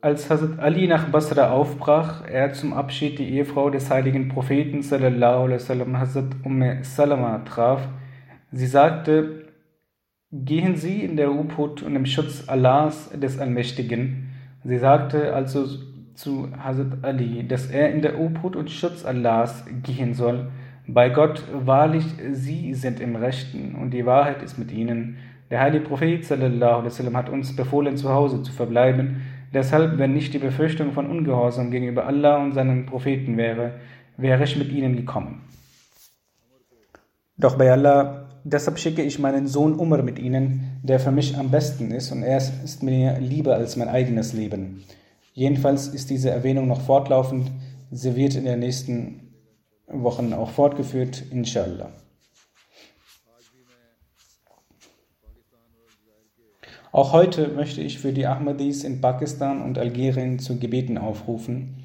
als Hazrat Ali nach Basra aufbrach, er zum Abschied die Ehefrau des heiligen Propheten sallallahu alaihi wasallam Hazrat Umm Salama traf. Sie sagte, gehen Sie in der Obhut und im Schutz Allahs des Allmächtigen. Sie sagte also zu Hazrat Ali, dass er in der Obhut und Schutz Allahs gehen soll. Bei Gott, wahrlich, Sie sind im Rechten und die Wahrheit ist mit Ihnen. Der heilige Prophet sallallahu hat uns befohlen, zu Hause zu verbleiben. Deshalb, wenn nicht die Befürchtung von Ungehorsam gegenüber Allah und seinen Propheten wäre, wäre ich mit ihnen gekommen. Doch bei Allah, deshalb schicke ich meinen Sohn Umar mit ihnen, der für mich am besten ist und er ist mir lieber als mein eigenes Leben. Jedenfalls ist diese Erwähnung noch fortlaufend. Sie wird in der nächsten Wochen auch fortgeführt, inshallah. Auch heute möchte ich für die Ahmadis in Pakistan und Algerien zu Gebeten aufrufen.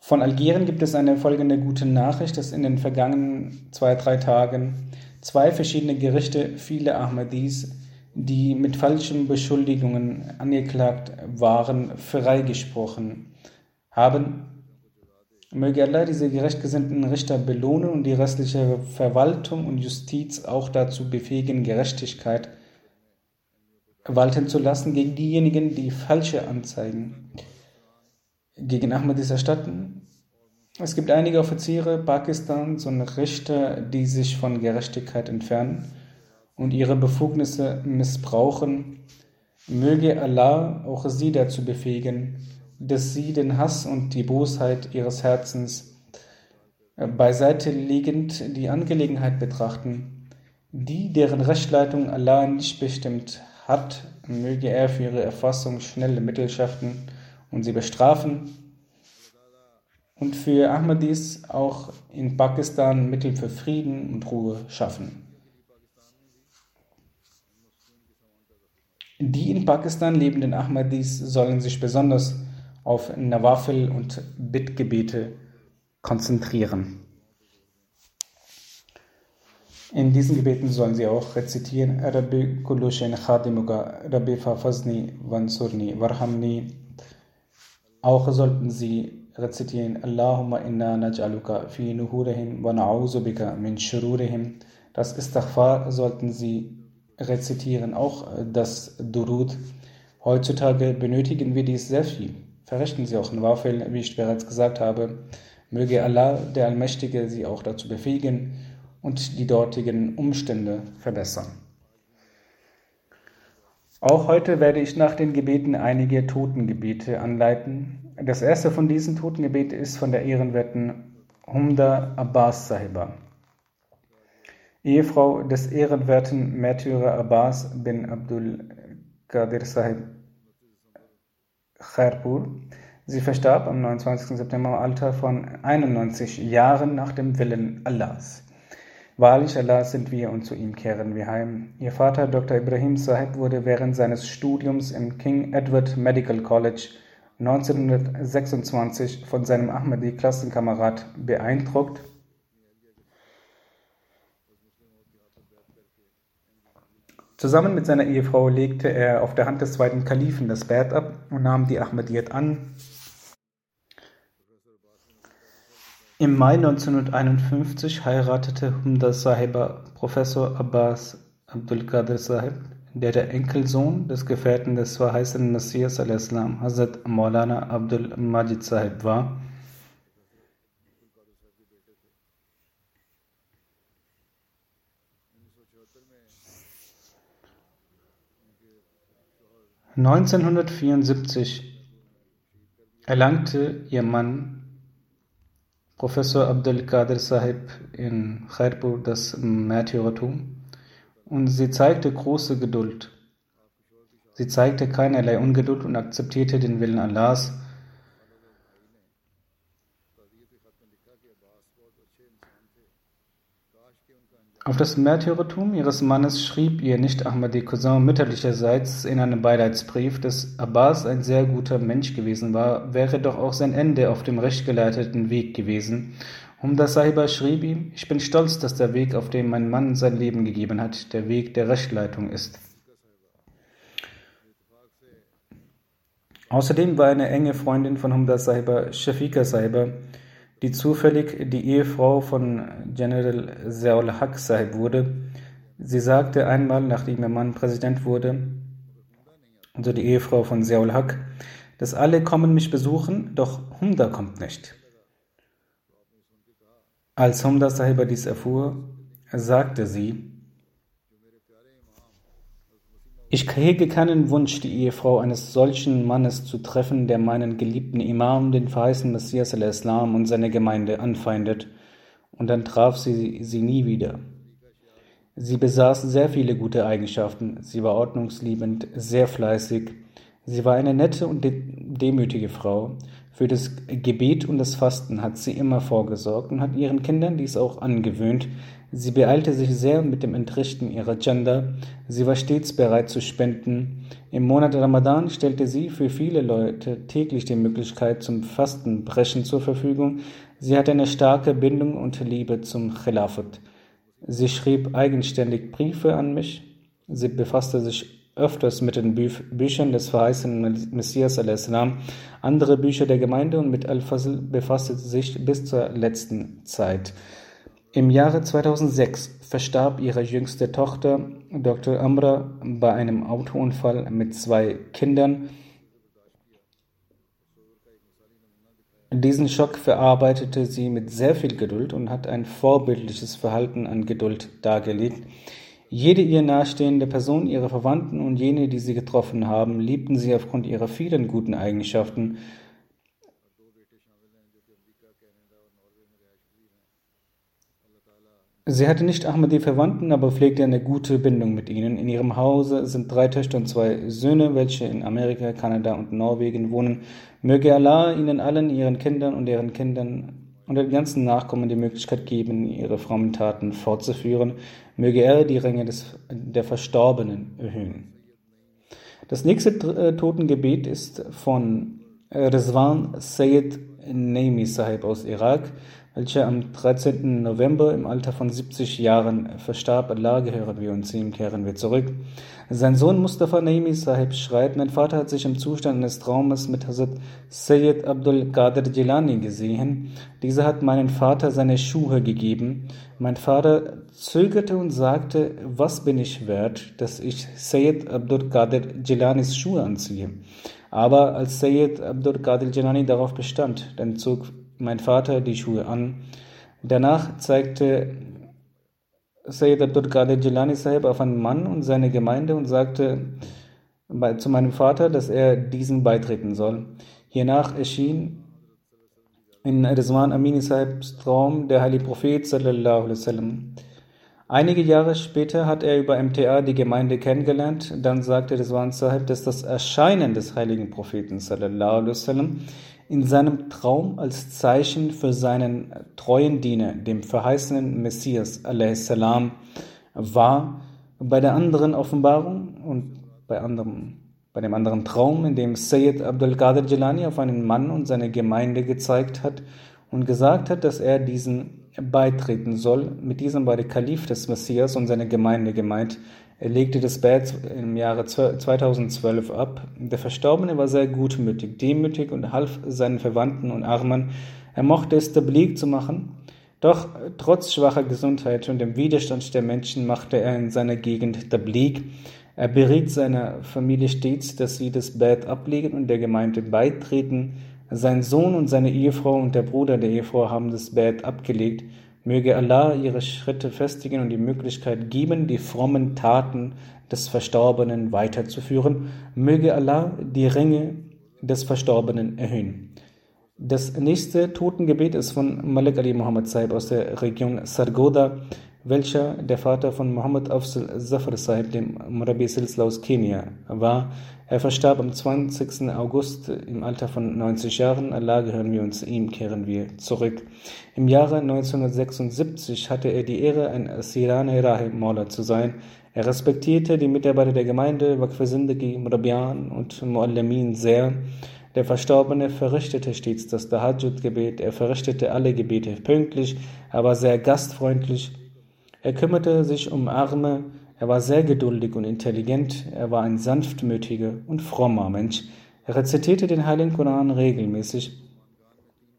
Von Algerien gibt es eine folgende gute Nachricht, dass in den vergangenen zwei, drei Tagen zwei verschiedene Gerichte viele Ahmadis, die mit falschen Beschuldigungen angeklagt waren, freigesprochen haben Möge Allah diese gerechtgesinnten Richter belohnen und die restliche Verwaltung und Justiz auch dazu befähigen, Gerechtigkeit walten zu lassen gegen diejenigen, die falsche Anzeigen gegen Ahmadis erstatten. Es gibt einige Offiziere Pakistans und Richter, die sich von Gerechtigkeit entfernen und ihre Befugnisse missbrauchen. Möge Allah auch sie dazu befähigen, dass sie den Hass und die Bosheit ihres Herzens äh, beiseite legend die Angelegenheit betrachten, die deren Rechtleitung Allah nicht bestimmt hat, möge er für ihre Erfassung schnelle Mittel schaffen und sie bestrafen und für Ahmadis auch in Pakistan Mittel für Frieden und Ruhe schaffen. Die in Pakistan lebenden Ahmadis sollen sich besonders auf Nawafil und Bittgebete konzentrieren. In diesen Gebeten sollen sie auch rezitieren Rabbi Kulushin Khadimuka, Rabbi Fafazni Wansurni Warhamni. Auch sollten sie rezitieren Allahumma inna naj'aluka fi nuhurihim wa na'udhu bika min shururihim. Das Istighfar sollten sie rezitieren, auch das Durud. Heutzutage benötigen wir dies sehr viel verrichten sie auch Nawafil, wie ich bereits gesagt habe. Möge Allah, der Allmächtige, sie auch dazu befähigen und die dortigen Umstände verbessern. Auch heute werde ich nach den Gebeten einige Totengebete anleiten. Das erste von diesen Totengebeten ist von der ehrenwerten Humda Abbas Sahiba, Ehefrau des ehrenwerten Märtyrer Abbas bin Abdul Qadir Sahib Khairpur. Sie verstarb am 29. September im Alter von 91 Jahren nach dem Willen Allahs. Wahrlich Allah sind wir und zu ihm kehren wir heim. Ihr Vater Dr. Ibrahim Sahib wurde während seines Studiums im King Edward Medical College 1926 von seinem Ahmadi-Klassenkamerad beeindruckt Zusammen mit seiner Ehefrau legte er auf der Hand des zweiten Kalifen das Bad ab und nahm die Ahmadiyyat an Im Mai 1951 heiratete Humda Sahiba Professor Abbas Abdul Qadir Sahib, der der Enkelsohn des Gefährten des verheißenen Messias al-Islam Hazrat Maulana Abdul Majid Sahib war. Neunzehnhundertvierundsiebzig erlangte ihr Mann Professor Abdul Qadir Sahib in Khairpur das Märtyrertum und sie zeigte große Geduld. Sie zeigte keinerlei Ungeduld und akzeptierte den Willen Allahs Auf das Märtyrertum ihres Mannes schrieb ihr nicht-Ahmadi Cousin mütterlicherseits in einem Beileidsbrief, dass Abbas ein sehr guter Mensch gewesen war, wäre doch auch sein Ende auf dem rechtgeleiteten Weg gewesen. Humda Sahiba schrieb ihm, ich bin stolz, dass der Weg, auf dem mein Mann sein Leben gegeben hat, der Weg der Rechtleitung ist. Außerdem war eine enge Freundin von Humda Sahiba, Shafika Sahiba, die zufällig die Ehefrau von General Ziaul Haq Sahib wurde. Sie sagte einmal, nachdem ihr Mann Präsident wurde, also die Ehefrau von Ziaul Haq, dass alle kommen mich besuchen, doch Humda kommt nicht. Als Humda Sahiba dies erfuhr, sagte sie, ich hege keinen Wunsch, die Ehefrau eines solchen Mannes zu treffen, der meinen geliebten Imam, den verheißenen Messias al-Islam und seine Gemeinde anfeindet, und dann traf sie sie nie wieder. Sie besaß sehr viele gute Eigenschaften, sie war ordnungsliebend, sehr fleißig, sie war eine nette und de demütige Frau, für das Gebet und das Fasten hat sie immer vorgesorgt und hat ihren Kindern dies auch angewöhnt, Sie beeilte sich sehr mit dem Entrichten ihrer Gender, sie war stets bereit zu spenden. Im Monat Ramadan stellte sie für viele Leute täglich die Möglichkeit zum Fastenbrechen zur Verfügung. Sie hatte eine starke Bindung und Liebe zum Khilafat. Sie schrieb eigenständig Briefe an mich. Sie befasste sich öfters mit den Bü Büchern des verheißenen Messias al-Islam, andere Bücher der Gemeinde und mit Al-Fazl befasste sie sich bis zur letzten Zeit. Im Jahre 2006 verstarb ihre jüngste Tochter Dr. Amra bei einem Autounfall mit zwei Kindern. Diesen Schock verarbeitete sie mit sehr viel Geduld und hat ein vorbildliches Verhalten an Geduld dargelegt. Jede ihr nahestehende Person, ihre Verwandten und jene, die sie getroffen haben, liebten sie aufgrund ihrer vielen guten Eigenschaften Sie hatte nicht Ahmadi-Verwandten, aber pflegte eine gute Bindung mit ihnen. In ihrem Hause sind drei Töchter und zwei Söhne, welche in Amerika, Kanada und Norwegen wohnen. Möge Allah ihnen allen, ihren Kindern und ihren Kindern und den ganzen Nachkommen die Möglichkeit geben, ihre frommen Taten fortzuführen. Möge er die Ränge des, der Verstorbenen erhöhen. Das nächste äh, Totengebet ist von Rizwan Sayyid Naimi Sahib aus Irak welcher am 13. November im Alter von 70 Jahren verstarb. Allah gehören wir und zu ihm kehren wir zurück. Sein Sohn Mustafa Naimi Sahib schreibt, mein Vater hat sich im Zustand eines Traumes mit Hazrat Sayyid Abdul Qadir Jilani gesehen. Dieser hat meinen Vater seine Schuhe gegeben. Mein Vater zögerte und sagte, was bin ich wert, dass ich Sayyid Abdul Qadir Jilanis Schuhe anziehe? Aber als Sayyid Abdul Qadir Jilani darauf bestand, dann zog mein Vater die Schuhe an. Danach zeigte Sayyid Abdul Qadir Jilani Sahib auf einen Mann und seine Gemeinde und sagte, zu meinem Vater, dass er diesen beitreten soll. Hiernach erschien in Rizwan Amini Sahibs Traum der heilige Prophet sallallahu alaihi wasallam. Einige Jahre später hat er über MTA die Gemeinde kennengelernt. Dann sagte Rizwan Sahib, dass das Erscheinen des heiligen Propheten wasallam in seinem Traum als Zeichen für seinen treuen Diener, dem verheißenen Messias salam, war. Bei der anderen Offenbarung und bei, anderem, bei dem anderen Traum, in dem Sayyid Abdul Qadir Jilani auf einen Mann und seine Gemeinde gezeigt hat und gesagt hat, dass er diesen beitreten soll. Mit diesem war der Kalif des Messias und seine Gemeinde gemeint. Er legte das Bad im Jahre 2012 ab. Der Verstorbene war sehr gutmütig, demütig und half seinen Verwandten und Armen. Er mochte es Tablik zu machen. Doch trotz schwacher Gesundheit und dem Widerstand der Menschen machte er in seiner Gegend Tablik. Er beriet seiner Familie stets, dass sie das Bad ablegen und der Gemeinde beitreten. Sein Sohn und seine Ehefrau und der Bruder der Ehefrau haben das Bad abgelegt. Möge Allah ihre Schritte festigen und die Möglichkeit geben, die frommen Taten des Verstorbenen weiterzuführen. Möge Allah die Ränge des Verstorbenen erhöhen. Das nächste Totengebet ist von Malik Ali Muhammad Saib aus der Region Sargoda, welcher der Vater von Muhammad Afzal Zafar Saib, dem Murabi Silsla aus Kenia, war. Er verstarb am 20. August im Alter von 90 Jahren. Allah gehören wir zu ihm kehren wir zurück. Im Jahre 1976 hatte er die Ehre, ein Sirane Rahim Maula zu sein. Er respektierte die Mitarbeiter der Gemeinde, Waqf Zindagi, Murabian und Muallamin sehr. Der Verstorbene verrichtete stets das Tahajjud-Gebet. Er verrichtete alle Gebete pünktlich, aber sehr gastfreundlich. Er kümmerte sich um Arme, er war sehr geduldig und intelligent, er war ein sanftmütiger und frommer Mensch. Er rezitierte den Heiligen Koran regelmäßig.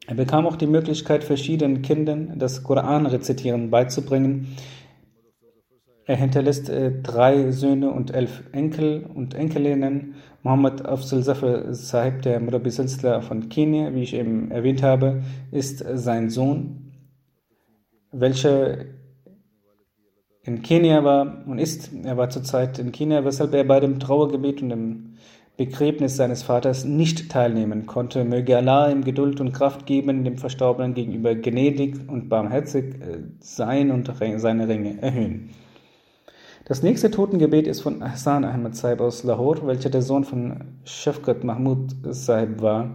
Er bekam auch die Möglichkeit, verschiedenen Kindern das Koran-Rezitieren beizubringen. Er hinterlässt äh, drei Söhne und elf Enkel und Enkelinnen. Muhammad Afzal Zafar Sahib, der Murabi von Kenia, wie ich eben erwähnt habe, ist sein Sohn, welcher in Kenia war und ist. Er war zurzeit in Kenia, weshalb er bei dem Trauergebet und dem Begräbnis seines Vaters nicht teilnehmen konnte. Möge Allah ihm Geduld und Kraft geben, dem Verstorbenen gegenüber gnädig und barmherzig äh, sein und seine Ringe erhöhen. Das nächste Totengebet ist von Hassan Ahmed Saib aus Lahore, welcher der Sohn von Shafqat Mahmud Saib war.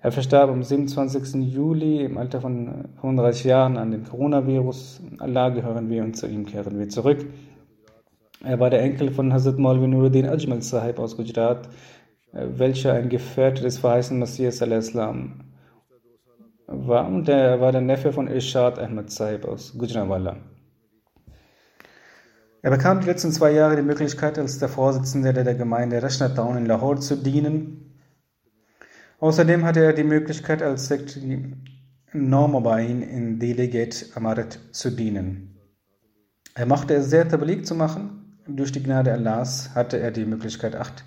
Er verstarb am 27. Juli im Alter von 35 Jahren an dem Coronavirus. Allah gehören wir und zu ihm kehren wir zurück. Er war der Enkel von Hazrat Maulvi Nuruddin Ajmal Sahib aus Gujarat, welcher ein Gefährte des verheißenen Messias al-Islam war und er war der Neffe von Irshad Ahmad Sahib aus Gujranwala. Er bekam die letzten zwei Jahre die Möglichkeit, als der Vorsitzende der Gemeinde Rashna Town in Lahore zu dienen Außerdem hatte er die Möglichkeit, als Sekretär Normabain in Delegate Amaret zu dienen. Er machte es sehr tablik zu machen. Durch die Gnade Allahs hatte er die Möglichkeit, acht,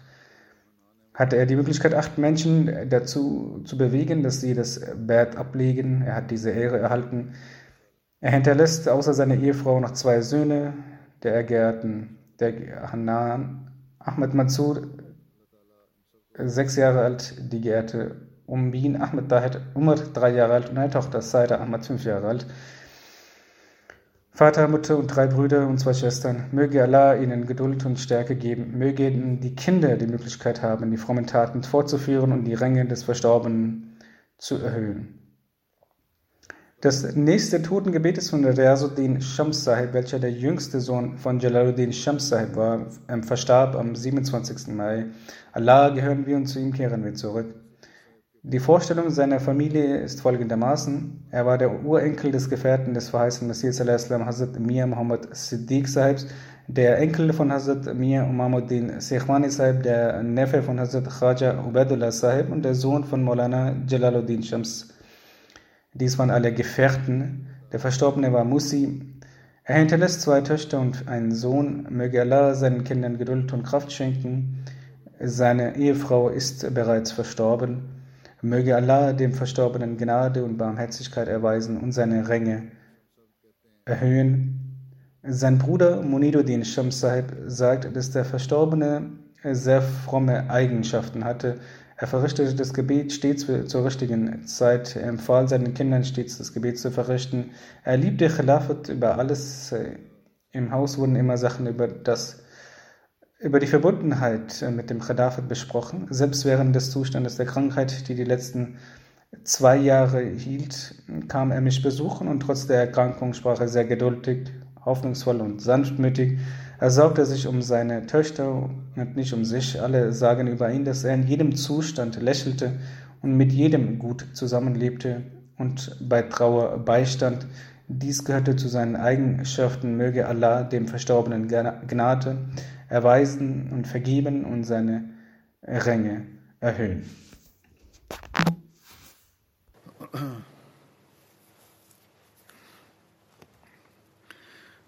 hatte er die Möglichkeit, acht Menschen dazu zu bewegen, dass sie das Bad ablegen. Er hat diese Ehre erhalten. Er hinterlässt außer seiner Ehefrau noch zwei Söhne, der Ergärten, der Hanan, Ahmed Mansur, sechs Jahre alt, die geehrte Umbin Ahmed Dahed Umar, drei Jahre alt und eine Tochter, Saida Ahmed, fünf Jahre alt. Vater, Mutter und drei Brüder und zwei Schwestern. Möge Allah ihnen Geduld und Stärke geben. Möge die Kinder die Möglichkeit haben, die frommen Taten fortzuführen und die Ränge des Verstorbenen zu erhöhen. Das nächste Totengebet ist von Riazuddin Shams Sahib, welcher der jüngste Sohn von Jalaluddin Shams Sahib war, ähm, verstarb am 27. Mai. Allah gehören wir und zu ihm kehren wir zurück. Die Vorstellung seiner Familie ist folgendermaßen. Er war der Urenkel des Gefährten des verheißenen Messias Hazrat Mir Muhammad Siddiq Sahibs, der Enkel von Hazrat Mir Umamuddin Seikhwani Sahib, der Neffe von Hazrat Khaja Ubedullah Sahib und der Sohn von Maulana Jalaluddin Shams dies waren alle Gefährten. Der Verstorbene war Musi. Er hinterlässt zwei Töchter und einen Sohn. Möge Allah seinen Kindern Geduld und Kraft schenken. Seine Ehefrau ist bereits verstorben. Möge Allah dem Verstorbenen Gnade und Barmherzigkeit erweisen und seine Ränge erhöhen. Sein Bruder Muniduddin Shams Sahib sagt, dass der Verstorbene sehr fromme Eigenschaften hatte. Er verrichtete das Gebet stets zur richtigen Zeit. Er empfahl seinen Kindern stets das Gebet zu verrichten. Er liebte Khilafat über alles. Im Haus wurden immer Sachen über das über die Verbundenheit mit dem Khilafat besprochen. Selbst während des Zustandes der Krankheit, die die letzten zwei Jahre hielt, kam er mich besuchen und trotz der Erkrankung sprach er sehr geduldig, hoffnungsvoll und sanftmütig. Er sorgte sich um seine Töchter und nicht um sich. Alle sagen über ihn, dass er in jedem Zustand lächelte und mit jedem gut zusammenlebte und bei Trauer beistand. Dies gehörte zu seinen Eigenschaften. Möge Allah dem Verstorbenen Gnade erweisen und vergeben und seine Ränge erhöhen.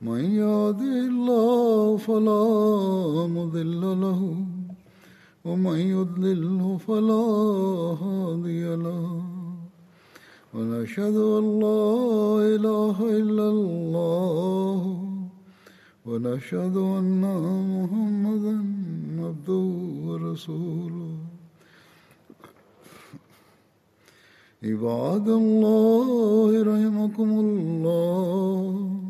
من يهده الله فلا مضل له ومن يضلله فلا هادي له. ونشهد أن لا إله إلا الله ونشهد أن محمدا عبده ورسوله. عباد الله رحمكم الله.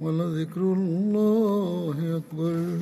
ولذكر الله أكبر.